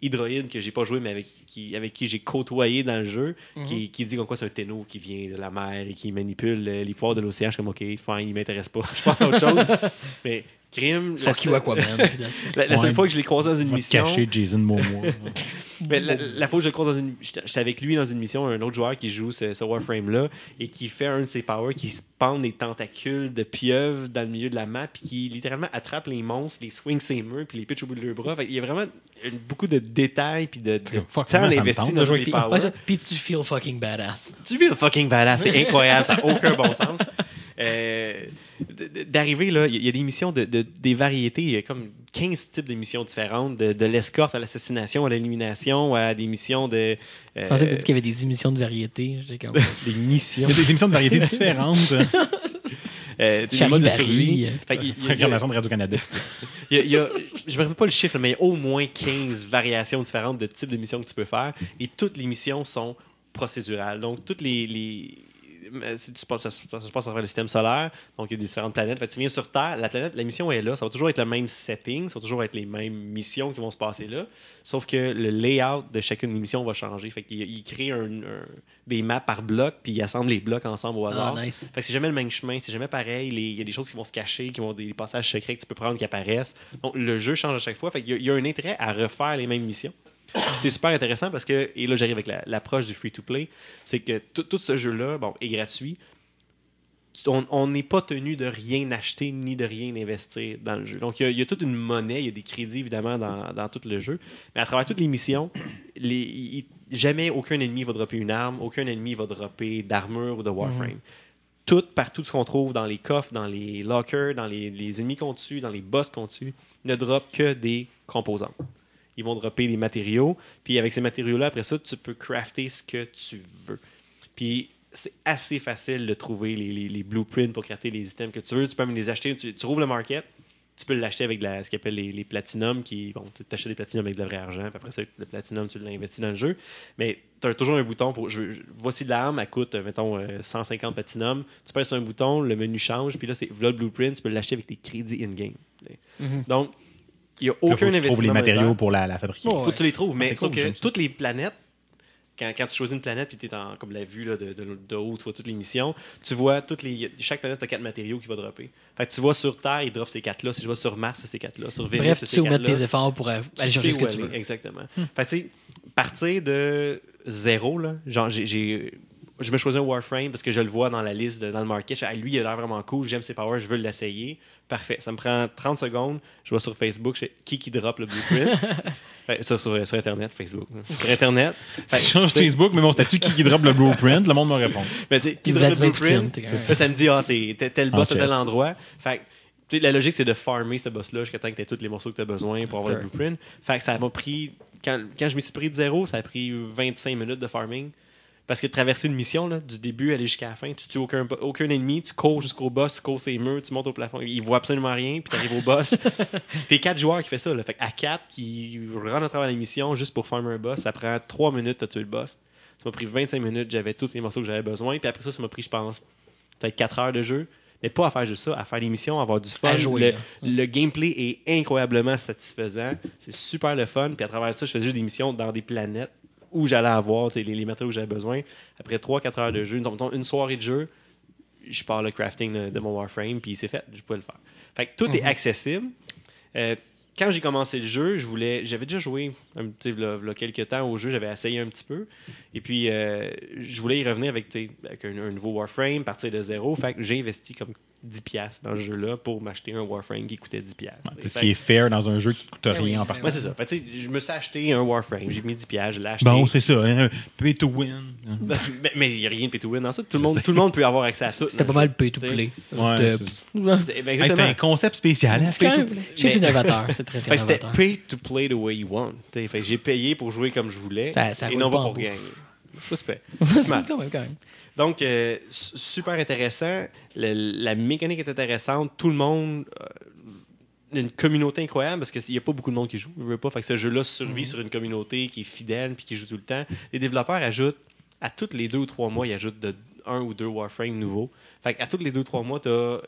B: Hydroïde, que j'ai pas joué, mais avec qui, avec qui j'ai côtoyé dans le jeu, qui, qui dit comme quoi c'est un téno qui vient de la mer et qui manipule euh, les pouvoirs de l'océan. Je suis comme, OK, fine, il m'intéresse pas. [laughs] Je pense à autre chose. [laughs] mais Crime. la
A: Fuck you,
B: seule-
A: Aquaman. that's [laughs] it.
B: La, la seule
C: Ouais.
B: fois que je l'ai croisé dans une mission.
C: cacher Jason Momoa. [laughs] [laughs]
B: Mais la, la fois où je le croise dans une. J'étais avec lui dans une mission, un autre joueur qui joue ce, ce Warframe-là, et qui fait un de ses powers, qui se pend des tentacules de pieuvre dans le milieu de la map, puis qui littéralement attrape les monstres, les swing ses murs, puis les pitch au bout de leurs bras. Fait, il y a vraiment une- beaucoup de détails, puis de, de
C: Fuck,
B: temps investi dans
C: de jouer
B: les
A: Puis,
B: powers.
A: puis tu feel fucking badass.
B: Tu vis le fucking badass, c'est incroyable, ça n'a aucun bon sens. Euh, D'arriver là, il y, a des missions de, de- des variétés, il y a comme 15 types de missions différentes, de, de l'escorte à l'assassination, à l'élimination, à des missions de.
A: Je
B: euh,
A: pensais que tu dit qu'il y avait des émissions de variété. J'étais comme. [laughs]
B: des missions.
C: Il y a des émissions de variété différentes. [laughs]
B: Euh, des modes de survie.
C: de Radio-Canada. [laughs]
B: il y a- il y a- je me rappelle pas le chiffre, mais il y a au moins 15 variations différentes de types de missions que tu peux faire. Et toutes les missions sont procédurales. Donc, toutes les. les si tu se passes- ça, se passe à travers le système solaire, donc il y a différentes planètes. Fait tu viens sur Terre, la planète, la mission est là, ça va toujours être le même setting, ça va toujours être les mêmes missions qui vont se passer là, sauf que le layout de chacune des missions va changer. Fait qu'il il crée un- un- des maps par bloc, puis il assemble les blocs ensemble au hasard.
A: Ah, nice.
B: Fait que c'est jamais le même chemin, c'est jamais pareil. Il y a des choses qui vont se cacher, qui vont des passages secrets que tu peux prendre qui apparaissent. Donc le jeu change à chaque fois. Fait qu'il y, a un intérêt à refaire les mêmes missions. C'est super intéressant parce que, et là j'arrive avec la- l'approche du free-to-play, c'est que tout, ce jeu-là, bon, est gratuit. Tu- On n'est pas tenu de rien acheter ni de rien investir dans le jeu. Donc, il y, a, il y a toute une monnaie, il y a des crédits évidemment dans, dans tout le jeu. Mais à travers toutes les missions, les, jamais aucun ennemi va dropper une arme, aucun ennemi va dropper d'armure ou de Warframe. Tout, partout ce qu'on trouve dans les coffres, dans les lockers, dans les, les ennemis qu'on tue, dans les boss qu'on tue, ne drop que des composants. Ils vont dropper des matériaux, puis avec ces matériaux-là, après ça, tu peux crafter ce que tu veux. Puis c'est assez facile de trouver les, les- les blueprints pour crafter les items que tu veux. Tu peux même les acheter. Tu, tu rouvres le market, tu peux l'acheter avec la- ce qu'on appelle les, les platinum, qui bon, tu achètes des platinum avec de vrai argent, puis après ça, le platinum, tu l'investis dans le jeu. Mais tu as toujours un bouton pour. je- je- voici de l'arme, elle coûte, euh, mettons, euh, 150 platinum. Tu sur un bouton, le menu change, puis là, c'est voilà le blueprint, tu peux l'acheter avec tes crédits in-game.
A: Mhm.
B: Donc, il n'y a
C: Là, faut
B: aucun
C: que tu
B: investissement.
C: trouves les matériaux pour la, la fabriquer.
A: Ouais.
B: Faut que tu les trouves, mais
C: c'est
B: sauf
C: cool,
B: que toutes les planètes, quand, quand tu choisis une planète puis tu es en, comme la vue là, de, de, de haut, tu vois toutes les missions, tu vois toutes les. Chaque planète a quatre matériaux qui va dropper. Fait que tu vois sur Terre, il drop ces quatre-là. Si je vois sur Mars, c'est ces quatre-là. Sur Vénus,
A: Bref,
B: c'est
A: tu
B: ces
A: sais où mettre
B: quatre-là.
A: tes efforts pour
B: Tu
A: aller chercher
B: sais
A: ce que
B: où
A: tu veux.
B: Exactement. Fait que, tu sais, partir de zéro, là, genre, j'ai. Je me choisis un Warframe parce que je le vois dans la liste, de- dans le market. Je lui, il a l'air vraiment cool. J'aime ses powers, je veux l'essayer. Parfait. Ça me prend 30 secondes. Je vois sur Facebook je fais, qui qui drop le blueprint? [laughs] Fait, sur, sur, sur Internet, Facebook. Sur Internet. Fait,
C: Je change Facebook, mais mon statut qui, qui drop le blueprint, le monde me répond. [laughs]
B: mais tu sais, qui drop le blueprint, là, ça me dit, ah, c'est tel- boss à tel endroit. Fait que, tu sais, la logique, c'est de farmer ce boss-là jusqu'à temps que tu aies tous les morceaux que tu as besoin pour avoir le blueprint. Fait que ça m'a pris, quand, quand je me suis pris de zéro, ça a pris 25 minutes de farming. Parce que traverser une mission, là, du début aller jusqu'à la fin, tu tues aucun, ennemi, tu cours jusqu'au boss, tu cours ses murs, tu montes au plafond, il voit absolument rien, puis tu arrives au boss. [laughs] T'es quatre joueurs qui fait ça. Là. Fait à quatre qui rentrent à travers la mission juste pour farmer un boss, ça prend 3 minutes de tuer le boss. Ça m'a pris 25 minutes, j'avais tous les morceaux que j'avais besoin, puis après ça, ça m'a pris, je pense, peut-être 4 heures de jeu. Mais pas à faire juste ça, à faire des missions, à avoir du fun.
A: À jouer,
B: le, le gameplay est incroyablement satisfaisant. C'est super le fun. Puis à travers ça, je faisais juste des missions dans des planètes où j'allais avoir les, les matériaux que j'avais besoin. Après 3-4 heures de jeu, disons, une soirée de jeu, je pars le crafting de, de mon Warframe, puis c'est fait, je pouvais le faire. Fait que tout est accessible. Euh, quand j'ai commencé le jeu, je voulais, j'avais déjà joué un petit là, là, quelques temps au jeu, j'avais essayé un petit peu, et puis euh, je voulais y revenir avec, un nouveau Warframe, partir de zéro. Fait que j'ai investi comme 10$ piastres dans ce jeu-là pour m'acheter un Warframe qui coûtait 10$. piastres.
C: C'est ce
B: Fait
C: qui est fair dans un jeu qui ne coûte
A: Ben
C: rien
A: oui,
C: en
A: ben
C: partant.
B: Ouais, c'est ça. Fait, je me suis acheté un Warframe, j'ai mis 10$, piastres, je l'ai acheté.
C: Bon, c'est ça. Hein? Pay to win. [laughs]
B: mais il n'y a rien de pay to win dans ça. Tout le, monde, tout le monde peut avoir accès à ça.
A: C'était pas mal pay to play.
C: Ouais,
A: C'était-
B: ben,
C: Hey, un concept spécial. Hein?
A: C'est
B: Mais-
A: novateur. C'est très,
B: que [laughs] c'était pay to play the way you want. J'ai payé pour jouer comme je voulais
A: Ça- ça
B: et non
A: pas
B: pour gagner. [laughs]
A: C'est
B: Smart.
A: quand même, quand même.
B: Donc, euh, su- super intéressant. Le- la mécanique est intéressante. Tout le monde. euh, une communauté incroyable parce qu'il n'y a pas beaucoup de monde qui joue. Je veux pas. Fait que ce jeu-là survit
A: Mhm.
B: sur une communauté qui est fidèle puis qui joue tout le temps. Les développeurs ajoutent, à tous les deux ou trois mois, ils ajoutent de un ou deux Warframe nouveaux. Fait à tous les deux ou trois mois, tu as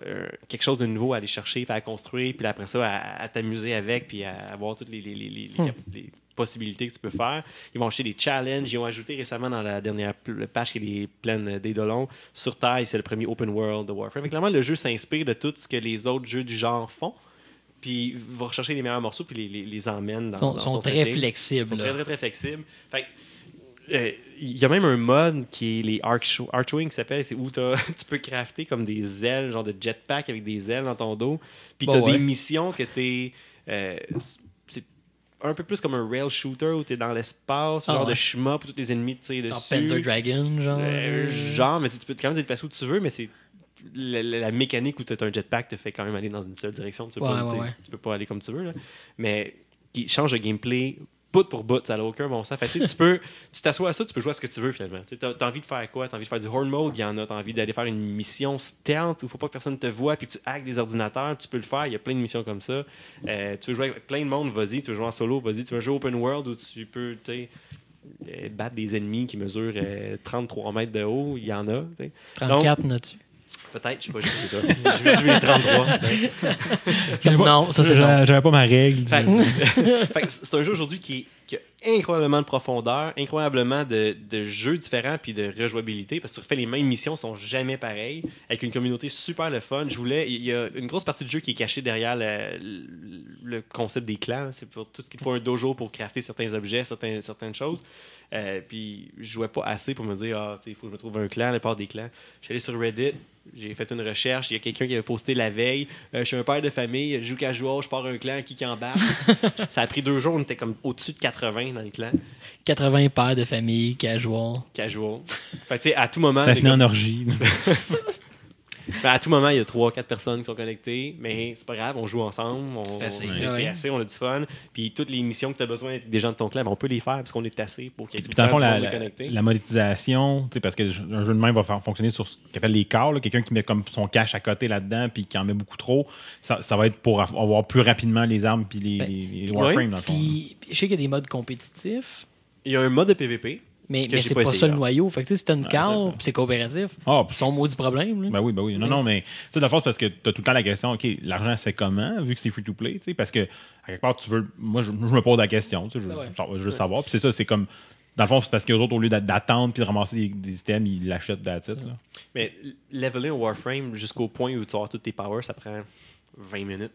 B: quelque chose de nouveau à aller chercher, puis à construire, puis après ça, à, à t'amuser avec, puis à avoir toutes les, les- les- les- les
A: Hmm.
B: les possibilités que tu peux faire. Ils vont acheter des challenges. Ils ont ajouté récemment dans la dernière page qui est plaines d'Eidolon, sur Taille, c'est le premier open world de Warframe. Fait clairement, le jeu s'inspire de tout ce que les autres jeux du genre font. puis va rechercher les meilleurs morceaux, puis les, les, les emmène dans,
A: Ils sont,
B: dans
A: sont
B: son
A: très
B: setting. Ils
A: flexibles.
B: sont très, très, très flexibles. Fait euh, il y a même un mode qui est les Arch, Archwing qui s'appelle, c'est où [laughs] tu peux crafter comme des ailes, genre de jetpack avec des ailes dans ton dos. Puis
A: Bah
B: tu as
A: ouais.
B: des missions que t'es. euh, c'est un peu plus comme un rail shooter où t'es dans l'espace,
A: Ah
B: genre
A: ouais.
B: de shmup où tous les ennemis tu sais
A: Genre. Panzer Dragon, genre.
B: Euh, genre, mais tu tu peux quand même te déplacer où tu veux, mais c'est la, la- la mécanique où tu as un jetpack te fait quand même aller dans une seule direction. Tu peux,
A: Ouais,
B: pas, tu tu peux pas aller comme tu veux. Là. Mais qui change le gameplay bout pour bout, ça n'a aucun bon sens. Fait, tu peux, tu t'assois à ça, tu peux jouer à ce que tu veux finalement. Tu as, envie de faire quoi? Tu as envie de faire du horn mode, il y en a. Tu as envie d'aller faire une mission stealth où il faut pas que personne te voit, puis tu hackes des ordinateurs, tu peux le faire. Il y a plein de missions comme ça. Euh, tu veux jouer avec plein de monde, vas-y. Tu veux jouer en solo, vas-y. Tu veux jouer open world où tu peux, tu sais, euh, battre des ennemis qui mesurent euh, 33 mètres de haut, il y en a. tu sais.
A: 34, n'as-tu?
B: Peut-être, je sais pas, j'ai fait ça. [laughs] J'ai vu les 33.
A: Comme non, ça c'est.
C: J'avais pas ma règle.
B: Fait que- [laughs] fait que c'est un jeu aujourd'hui qui, est- qui a incroyablement de profondeur, incroyablement de, de jeux différents puis de rejouabilité parce que tu refais les mêmes missions, sont jamais pareilles, avec une communauté super le fun. Je voulais, il y a une grosse partie du jeu qui est cachée derrière le, concept des clans. C'est pour tout ce qu'il faut un dojo pour crafter certains objets, certains, certaines choses. Euh, puis je jouais pas assez pour me dire ah, il faut que je me trouve un clan, la part des clans. Je suis allé sur Reddit, j'ai fait une recherche, il y a quelqu'un qui avait posté la veille, Euh, je suis un père de famille, je joue casual, je pars un clan, qui qui embarque. [laughs] Ça a pris deux jours, on était comme au-dessus de 80 dans le clan,
A: 80 pères de famille, casual.
B: casual. Fait que, tu sais, à tout moment,
C: Ça finit
B: comme-
C: en orgie. [laughs]
B: Ben, à tout moment, il y a 3-4 personnes qui sont connectées, mais c'est pas grave, on joue ensemble, on,
A: C'est assez,
B: on-
A: ouais.
B: c'est assez, on a du fun. Puis toutes les missions que tu as besoin des gens de ton clan, ben, on peut les faire parce qu'on est assez pour qu'il y ait
C: dans
B: le
C: fond, la, la,
B: connecté.
C: la monétisation, tu sais, parce qu'un jeu de main va faire fonctionner sur ce qu'on appelle les là, quelqu'un qui met comme son cash à côté là-dedans puis qui en met beaucoup trop, ça, ça va être pour av- avoir plus rapidement les armes puis les,
A: Ben,
C: les- les
B: ouais.
C: Warframes dans le fond.
A: Puis, puis je sais qu'il y a des modes compétitifs,
B: Il y a un mode de PVP.
A: Mais, c'est
B: pas
A: pas, ça le noyau. Fait que tu sais, si t'as une
C: c'est
A: carte c'est coopératif,
C: Ah,
A: c'est son maudit problème. Là.
C: Ben oui, ben oui. Non, non, mais tu sais, dans le fond, c'est parce que tu as tout le temps la question, OK, l'argent fait comment, vu que c'est free to play, tu sais, parce que, à quelque part, tu veux. Moi, je, je me pose la question, tu sais, je,
A: ouais.
C: je- veux savoir. Puis c'est ça, c'est comme. Dans le fond, c'est parce que les autres, au lieu d'a- d'attendre puis de ramasser des, des items, ils l'achètent d'attitude. là.
B: Mais leveler un Warframe jusqu'au point où tu as toutes tes powers, ça prend 20 minutes.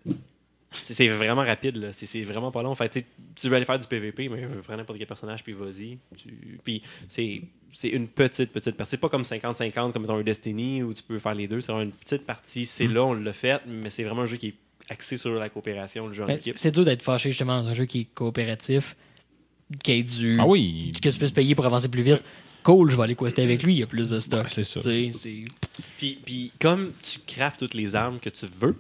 B: C'est vraiment rapide, là. C'est- vraiment pas long. Fait, tu veux aller faire du PVP, mais prends n'importe quel personnage, puis vas-y. Tu- Puis c'est une petite, petite partie. C'est pas comme 50-50, comme dans un Destiny, où tu peux faire les deux. C'est vraiment une petite partie. C'est
C: Mm.
B: là, on l'a fait, mais c'est vraiment un jeu qui est axé sur la coopération, le jeu en
A: Ben,
B: équipe.
A: c'est dur d'être fâché justement dans un jeu qui est coopératif, qui est du.
C: Ah oui.
A: que tu peux se payer pour avancer plus vite. Cool, je vais aller quester avec lui, il y a plus de stock.
C: Ouais, c'est ça.
B: Puis, puis comme tu craftes toutes les armes que tu veux,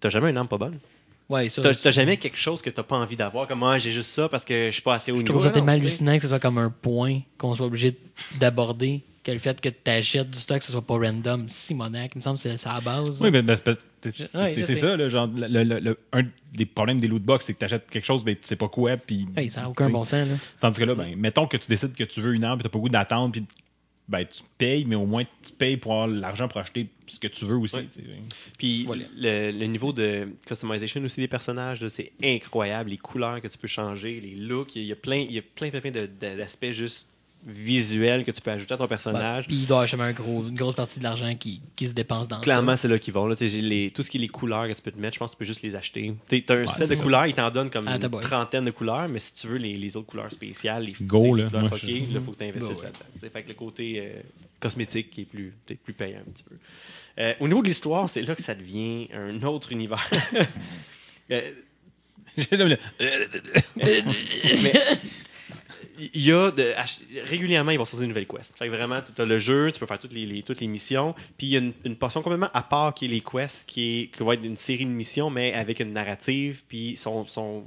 B: t'as jamais une arme pas bonne.
A: Ouais, ça.
B: T'as jamais quelque chose que t'as pas envie d'avoir, comme ah, j'ai juste ça parce que je suis pas assez haut
A: Je
B: niveau.
A: trouve ça tellement hallucinant que ce soit comme un point qu'on soit obligé d'aborder. Que le fait que tu achètes du stock, que ce soit pas random. Simonac, il me semble que c'est à la base.
C: Oui, mais ben, c'est parce- c'est c'est-
A: Ouais, je
C: c'est
A: sais.
C: ça, là, genre, le, le- le- un des problèmes des loot box, c'est que tu achètes quelque chose, mais tu sais pas quoi, puis.
A: Ça n'a aucun bon sens. Là.
C: Tandis que là, ben, mettons que tu décides que tu veux une arme, puis tu pas le goût d'attendre, puis ben, tu payes, mais au moins tu payes pour avoir l'argent pour acheter ce que tu veux aussi.
B: Ouais. Puis
A: Voilà.
B: le, le niveau de customization aussi des personnages, c'est incroyable. Les couleurs que tu peux changer, les looks, il y a plein, il y a plein, plein, plein d'aspects juste visuels que tu peux ajouter à ton
A: Ouais,
B: personnage.
A: Puis il doit avoir un gros, une grosse partie de l'argent qui, qui se dépense dans
B: Clairement,
A: ça.
B: c'est là qu'ils vont. Là. Les, tout ce qui est les couleurs que tu peux te mettre, je pense que tu peux juste les acheter. Tu as un
C: Ouais,
B: set de
C: ça.
B: couleurs, il t'en donne comme
A: Ah,
B: une trentaine de couleurs, mais si tu veux les, les autres couleurs spéciales, les,
C: Go,
B: sais, les
C: là.
B: couleurs
C: Moi,
B: fuckées,
C: je-
B: il faut que tu investisses
A: Bah ouais.
B: là-dedans. Fait que le côté euh, cosmétique qui est plus, plus payant un petit peu. Euh, au niveau de l'histoire, c'est là que ça devient un autre univers. [laughs] Euh, [laughs] [laughs] mais il y a de, régulièrement ils vont sortir une nouvelle quest. Fait que vraiment tu as le jeu, tu peux faire toutes les, les- toutes les missions, puis il y a une, une portion complètement à part qui est les quests qui est qui va être une série de missions mais avec une narrative puis son son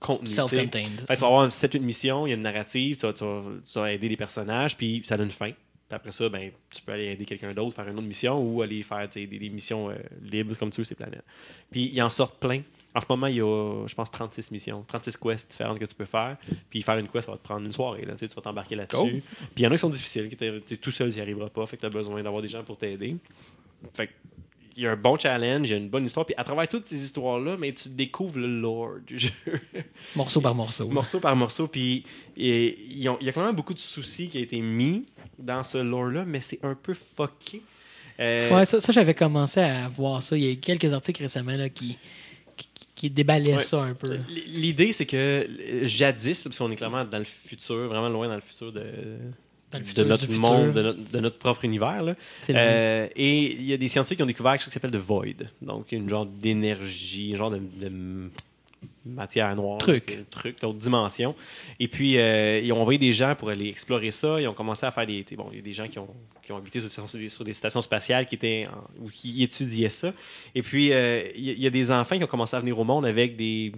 B: contenu.
A: Self-contained.
B: Fait que tu vas avoir 7-8 missions, il y a une narrative, tu vas, tu vas- tu vas aider les personnages, puis ça donne une fin. Puis après ça, ben, tu peux aller aider quelqu'un d'autre, faire une autre mission, ou aller faire des, des missions euh, libres comme tu veux, ces planètes. Puis il en sort plein. En ce moment, il y a, je pense, 36 missions, 36 quests différentes que tu peux faire. Puis faire une quest, ça va te prendre une soirée. Là, tu tu vas t'embarquer là-dessus.
A: Cool.
B: Puis il y en a qui sont difficiles, que t'es- t'es tout seul, tu n'y arriveras pas. Fait que tu as besoin d'avoir des gens pour t'aider. Fait que il y a un bon challenge, il y a une bonne histoire. Puis à travers toutes ces histoires-là, mais tu découvres le lore du jeu [laughs]
A: Morceau par morceau.
B: morceau par morceau. Puis il y a quand même beaucoup de soucis qui ont été mis dans ce lore-là, mais c'est un peu fucké. Euh,
A: Ouais, ça, ça, j'avais commencé à voir ça. Il y a quelques articles récemment là, qui, qui, déballait
B: Ouais.
A: ça un peu.
B: L'idée, c'est que jadis, parce qu'on est clairement dans le futur, vraiment loin dans le futur de, notre monde, de notre, de notre propre univers. là. Euh, et il y a des scientifiques qui ont découvert quelque chose qui s'appelle le void. Donc, une genre d'énergie, un genre de, de matière noire.
A: Truc.
B: Un truc, d'autres dimensions. Et puis, euh, ils ont envoyé des gens pour aller explorer ça. Ils ont commencé à faire des. Bon, il y a des gens qui ont, qui ont habité sur, des, sur des stations spatiales qui étaient en- ou qui étudiaient ça. Et puis, euh, il y, a- des enfants qui ont commencé à venir au monde avec des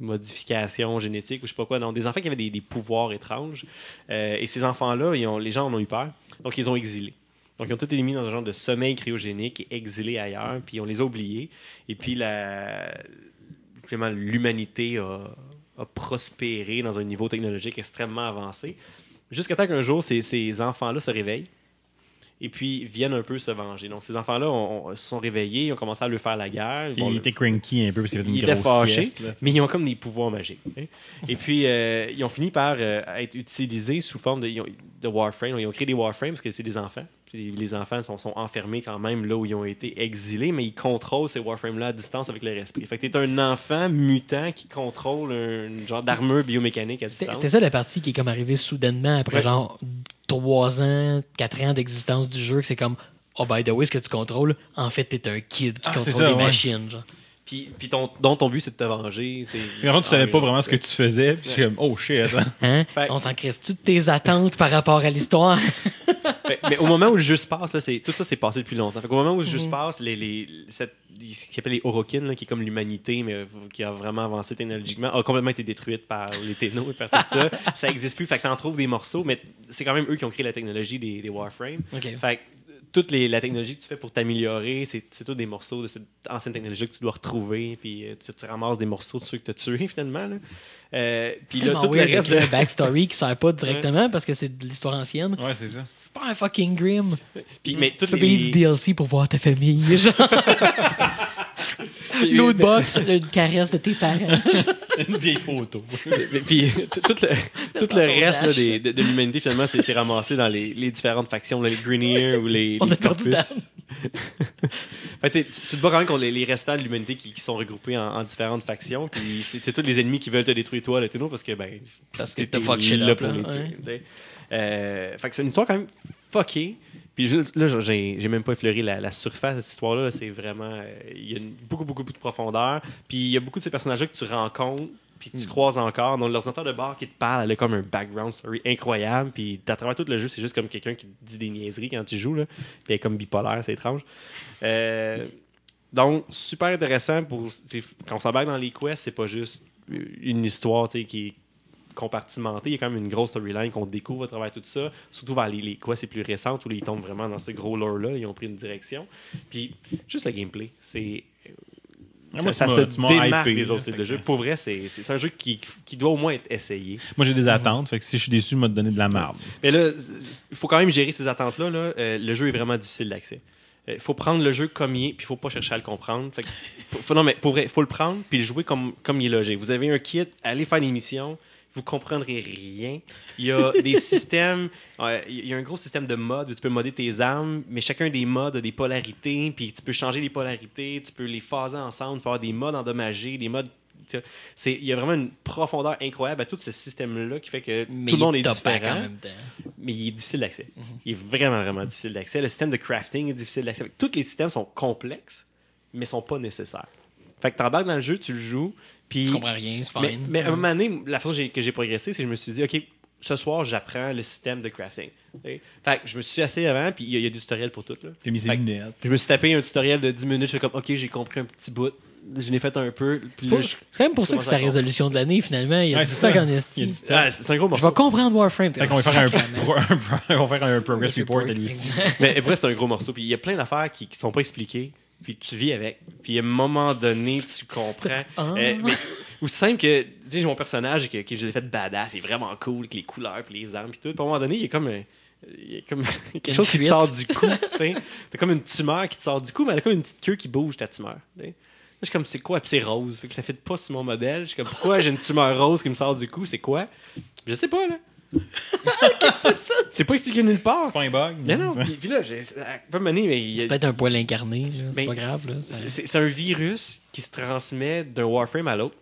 B: modifications génétiques ou je sais pas quoi. Non, des enfants qui avaient des, des pouvoirs étranges. Euh, et ces enfants-là, les gens en ont eu peur. Donc, ils ont exilé. Donc, ils ont tous été mis dans un genre de sommeil cryogénique exilés ailleurs, puis on les a oubliés. Et puis, la, finalement, l'humanité a, a prospéré dans un niveau technologique extrêmement avancé. Jusqu'à temps qu'un jour, ces, ces enfants-là se réveillent et puis viennent un peu se venger. Donc, ces enfants-là se sont réveillés, ils ont commencé à leur faire la guerre.
C: Puis
B: Bon,
C: il
B: le-
C: était cranky un peu parce qu'il avait une
B: il était
C: grosse
B: fâché,
C: sieste, là.
B: mais ils ont comme des pouvoirs magiques. hein. Et puis, euh, ils ont fini par euh, être utilisés sous forme de, ils de Warframe. Ils ont créé des Warframes parce que c'est des enfants. Puis les enfants sont, sont enfermés quand même là où ils ont été exilés, mais ils contrôlent ces Warframes-là à distance avec leur esprit. Fait que t'es un enfant mutant qui contrôle un genre d'armure biomécanique à
A: C'était
B: distance.
A: c'était ça la partie qui est comme arrivée soudainement après
B: Ouais.
A: genre 3 ans, 4 ans d'existence du jeu, que c'est comme Oh, by the way, ce que tu contrôles, en fait, t'es un kid qui
C: Ah, c'est
A: contrôle
C: ça,
A: des
C: ouais.
A: machines. Genre.
B: Puis, puis ton, dont ton but, c'est de te venger.
C: Mais en fait, tu savais
B: Ah,
C: pas vraiment ce que tu faisais. Puis j'étais comme, oh shit. hein.
A: Hein?
B: Fait-
A: On s'en crisse-tu de tes attentes par rapport à l'histoire? [laughs]
B: Fait- mais au moment où le jeu se passe, là, c'est, tout ça s'est passé depuis longtemps. Fait qu'au moment où le jeu se passe, les, les, cette, ce qu'ils appellent les Orokin, là, qui est comme l'humanité, mais euh, qui a vraiment avancé technologiquement, a complètement été détruite par les Ténos et par tout ça. [laughs] ça existe plus. Fait que t'en trouves des morceaux, mais c'est quand même eux qui ont créé la technologie des, des Warframe.
A: OK.
B: Fait toute les, la technologie que tu fais pour t'améliorer, c'est, c'est tout des morceaux de cette ancienne technologie que tu dois retrouver. Puis euh, tu, tu ramasses des morceaux de ceux que tu as tués [laughs] finalement. Là. Euh, puis là, tout le reste. de-
A: un backstory qui sert pas directement parce que c'est de l'histoire ancienne.
C: Ouais, c'est ça.
A: C'est pas un fucking grim.
B: Puis, mais
A: Tu
B: toutes
A: peux
B: les-
A: payer du DLC pour voir ta famille. Genre, [laughs] lootbox, une caresse de tes parents. [laughs]
C: Une vieille photo.
B: Puis tout le, tout le reste là,
A: dash.
B: des- de, de l'humanité, finalement, c'est ramassé dans les, les différentes factions, là, les Greeneer ou les,
A: On
B: les
A: a perdu [laughs]
B: fait, tu, tu- te bats quand même contre les, les restants de l'humanité qui, qui sont regroupés en, en différentes factions. Puis c'est tous les ennemis qui veulent te détruire toi, le Téno, parce que ben,
A: Parce que
B: t'es
A: t'as fuck shit
B: là pour les tuer. Euh, fait que c'est une histoire quand même fuckée. Puis juste- là, j'ai même pas effleuré la, la surface de cette histoire-là. C'est vraiment. euh, Il y a une- beaucoup, beaucoup, beaucoup de profondeur. Puis il y a beaucoup de ces personnages-là que tu rencontres, puis
A: Hmm.
B: que tu croises encore. Donc l'ordinateur de bord qui te parle, elle a comme un background story incroyable. Puis à travers tout le jeu, c'est juste comme quelqu'un qui te dit des niaiseries quand tu joues. Là. Puis elle est comme bipolaire, c'est étrange. Euh, donc, super intéressant pour. Quand on s'embarque dans les quests, c'est pas juste une histoire qui est compartimentée. Il y a quand même une grosse storyline qu'on découvre à travers tout ça. Surtout vers les, les quests les plus récentes où ils tombent vraiment dans ce gros lore-là. Ils ont pris une direction. Puis, juste le gameplay. C'est.
C: Ah,
B: ça
C: moi,
B: ça se démarque
C: hypé,
B: des autres styles de jeu. Pour vrai, c'est c'est un jeu qui, qui doit au moins être essayé.
C: Moi, j'ai des attentes. Fait que si je suis déçu, m'a donné de la merde.
B: Mais là, il faut quand même gérer ces attentes-là. là. Euh, le jeu est vraiment difficile d'accès. Il faut prendre le jeu comme il est, puis il faut pas chercher à le comprendre. Fait que- faut- non, mais pour vrai, faut le prendre, puis le jouer comme, comme il est logé. Vous avez un kit, allez faire l'émission, vous comprendrez rien. Il y a des [laughs] systèmes, euh, il y a un gros système de modes où tu peux modder tes armes, mais chacun des modes a des polarités, puis tu peux changer les polarités, tu peux les phaser ensemble, tu peux avoir des modes endommagés, des modes. c'est- Il y a vraiment une profondeur incroyable à tout ce système-là qui fait que
A: Mais
B: tout le monde est différent
A: en même temps.
B: mais il est difficile d'accès.
A: Mhm.
B: Il est vraiment, vraiment difficile d'accès. Le système de crafting est difficile d'accès. Tous les systèmes sont complexes, mais sont pas nécessaires. Fait que t'embarques dans le jeu, tu le joues, puis...
A: Tu comprends rien, c'est
B: Mais,
A: fine.
B: mais à un moment donné, la façon que j'ai- progressé, c'est que je me suis dit, OK, ce soir, j'apprends le système de crafting. Fait que je me suis assis avant, puis il y, a- il y a du tutoriel pour tout. Là. Que-. Je me suis tapé un tutoriel de 10 minutes, je fais comme, OK, j'ai compris un petit bout. Je l'ai fait un peu.
A: C'est
B: je-
A: c'est quand même pour ça que
B: à comprendre.
A: résolution de l'année, finalement, il a
C: Ouais, c'est Il a
A: esti.
C: dit ça.
B: Ah, c'est un gros
A: Je
B: morceau.
A: vais comprendre Warframe.
C: Fait qu'on va faire un, [laughs] on va faire un progress report à lui aussi.
B: Mais après, c'est un gros morceau. Puis il y a plein d'affaires qui, qui sont pas expliquées. Puis tu vis avec. Puis à un moment donné, tu comprends.
A: Ah.
B: Euh, mais simple que, tu sais, j'ai mon personnage que, que je l'ai fait badass, il est vraiment cool, avec les couleurs, puis les armes, puis tout. Puis à un moment donné, il y a comme, un- il y a comme [laughs] quelque chose qui te sort du cou. T'as comme une tumeur qui te sort du cou, mais elle a comme une petite queue qui bouge, ta tumeur. tu sais. Là, je suis comme, c'est quoi? Puis c'est rose. Fait que ça fait pas sur mon modèle. Je suis comme, pourquoi j'ai une tumeur rose qui me sort du cou? C'est quoi? Je sais pas, là. [laughs]
A: Qu'est-ce que c'est ça?
B: C'est pas expliqué nulle part.
C: C'est pas un bug.
B: Mais non, puis, [laughs] puis là, j'ai- à un moment donné, mais il y a-
A: C'est peut-être un poil incarné, là. c'est
B: Mais
A: pas grave. Là. Ça-
B: c'est- c'est c'est un virus qui se transmet d'un Warframe à l'autre.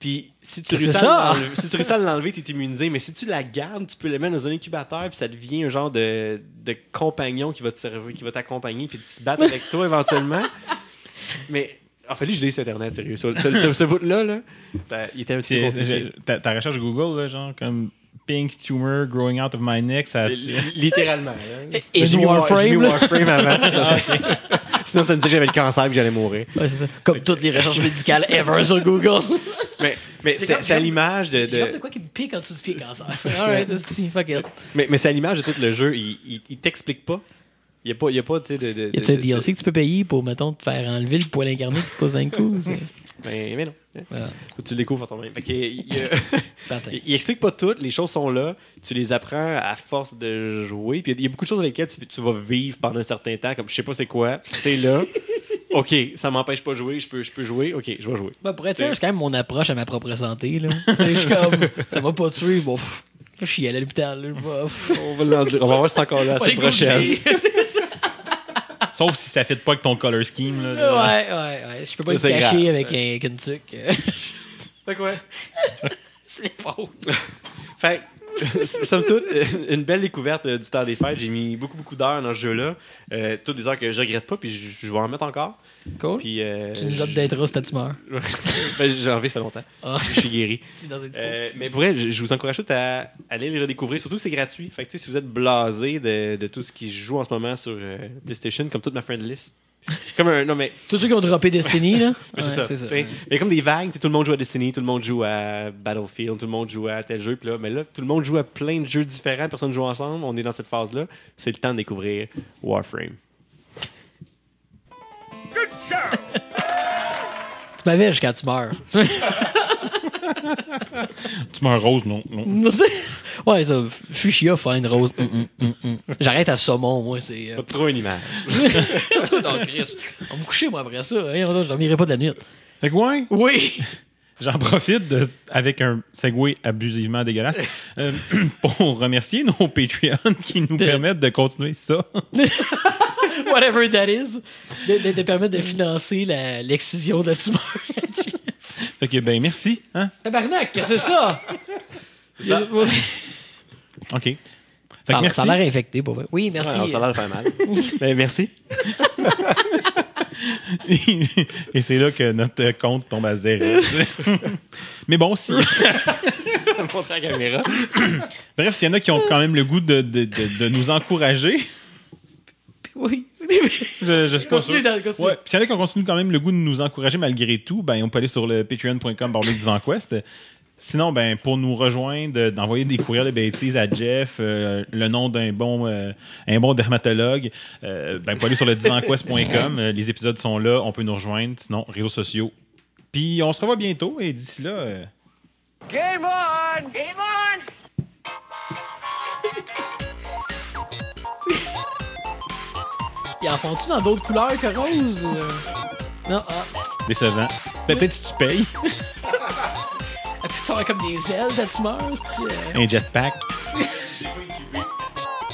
B: Puis si tu,
A: C'est
B: réussis à l'enlever- si tu réussis à l'enlever, tu es immunisé. Mais si tu la gardes, tu peux le mettre dans un incubateur, puis ça devient un genre de, de compagnon qui va te servir, qui va t'accompagner, puis se battre avec toi éventuellement. [laughs] Mais en fait, lui, je l'ai sur Internet, sérieux. Ce, ce, ce- ce bout-là, là, ben, il était un petit peu
C: Ta, ta recherche Google, là, genre, comme Pink tumor growing out of my neck, ça a
B: Li- Littéralement. là.
A: Et
B: J'ai mis
A: Warframe.
B: Warframe avant. ça, ça- Sinon, ça me disait que j'avais le cancer et que j'allais mourir.
A: Ouais, c'est ça. Comme toutes les recherches médicales ever sur Google.
B: Mais, mais
A: C'est
B: c'est
A: comme-
B: c'est à l'image de, de-
A: de quoi qui me pique en dessous du pied cancer. [laughs] Alright, fuck it.
B: mais, mais c'est à l'image de tout le jeu. Il, il, il t'explique pas. Il n'y a pas, il y a pas de, de,
A: Y a-tu un DLC que tu peux payer pour, mettons, te faire enlever le poil incarné qui te pose d'un coup?
B: Mais, [laughs] mais non. Faut que tu le découvres à ton même. Fait qu'il- [laughs] il, il, explique pas tout. Les choses sont là. Tu les apprends à force de jouer. Puis il y a beaucoup de choses avec lesquelles tu, tu vas vivre pendant un certain temps. Comme je sais pas c'est quoi. C'est là. [laughs] OK, ça m'empêche pas de jouer. Je peux, je peux jouer. OK, je vais jouer.
A: Ben, pour être fair, c'est quand même mon approche à ma propre santé. Là. Je suis comme, ça va pas tuer. Bon, pff, je suis allé à l'hôpital. là, bah.
B: On va l'endurer. On va voir si c'est encore là la semaine prochaine.
C: Sauf si ça fit pas avec ton color scheme. Là,
A: ouais, ouais, ouais. Je peux pas le
B: C'est
A: cacher
B: grave.
A: avec, un, avec une tuque.
B: Fait quoi? [laughs]
A: C'est l'épaule.
B: Fait que, [laughs] somme toute, une belle découverte euh, du temps des fêtes. J'ai mis beaucoup, beaucoup d'heures dans ce jeu-là. Euh, toutes des heures que je regrette pas, puis je, je vais en mettre encore.
A: Cool.
B: Puis, euh,
A: tu nous updateras si tu meurs.
B: J'ai envie, ça fait longtemps.
A: Ah.
B: Je suis guéri. [laughs] Euh, mais pour vrai, je, je vous encourage tous à aller les redécouvrir. Surtout que c'est gratuit. Fait que, si vous êtes blasé de, de tout ce qui se joue en ce moment sur PlayStation, comme toute ma friend list. Comme un. Non, mais.
A: Tous ceux qui ont droppé Destiny, là? [laughs]
B: mais
A: Ouais,
B: c'est ça. Mais, mais comme des vagues, tout le monde joue à Destiny, tout le monde joue à Battlefield, tout le monde joue à tel jeu. Puis là, mais là, tout le monde joue à plein de jeux différents, personne joue ensemble. On est dans cette phase-là. C'est le temps de découvrir Warframe.
D: Good job! [laughs]
A: Tu m'avais jusqu'à tu meurs. [laughs] Tu
C: meurs rose, non. non.
A: sais? ouais, ça. Fuchsia, fine, rose. Hum, hum, hum. J'arrête à saumon, moi. C'est. euh,
B: Pas trop une image. [laughs]
A: Toi, dans Chris. On va me coucher, moi, après ça. Hein, je dormirai pas de la nuit.
C: Fait que ouais,
A: Oui. [laughs]
C: j'en profite de- avec un segway abusivement dégueulasse euh, [clears throat] pour remercier nos Patreons qui nous
A: De-
C: permettent de continuer ça. [laughs]
A: Whatever that is. De, de te permettre de financer l'excision de la tumeur.
C: Fait que ben merci. Hein?
A: Tabarnak, qu'est-ce que c'est ça? [laughs]
B: ça.
C: OK. Fait que
A: Ah,
C: merci.
A: Ça a l'air infecté, pour vrai. Oui, merci.
B: Ouais, non, ça a l'air de faire mal. [laughs] Ben, merci. [laughs]
C: Et c'est là que notre compte tombe à zéro. Mais bon, si.
B: Montrer à la caméra.
C: Bref, s'il y en a qui ont quand même le goût de, de- de- de nous encourager, [laughs]
A: Oui.
C: je, je suis pas sûr.
A: Continue dans- continue.
C: Ouais, puis s'il y en a qui continuent quand même le goût de nous encourager malgré tout, ben on peut aller sur le patreon.com Quest. Sinon, ben pour nous rejoindre, d'envoyer des courriels de bêtises à Jeff, euh, le nom d'un bon euh, un bon dermatologue, euh, ben pour aller sur le divanquest.com. Euh, les épisodes sont là, on peut nous rejoindre. Sinon, réseaux sociaux. Puis on se revoit bientôt et d'ici là. euh,
D: Game on! Game on!
A: Ils en font-tu dans d'autres couleurs que rose? euh? Non, ah.
C: décevant. Peut-être si tu payes [laughs]
A: puis tu aurais comme des ailes de tumeur, si tu. euh,
C: un jetpack. [laughs]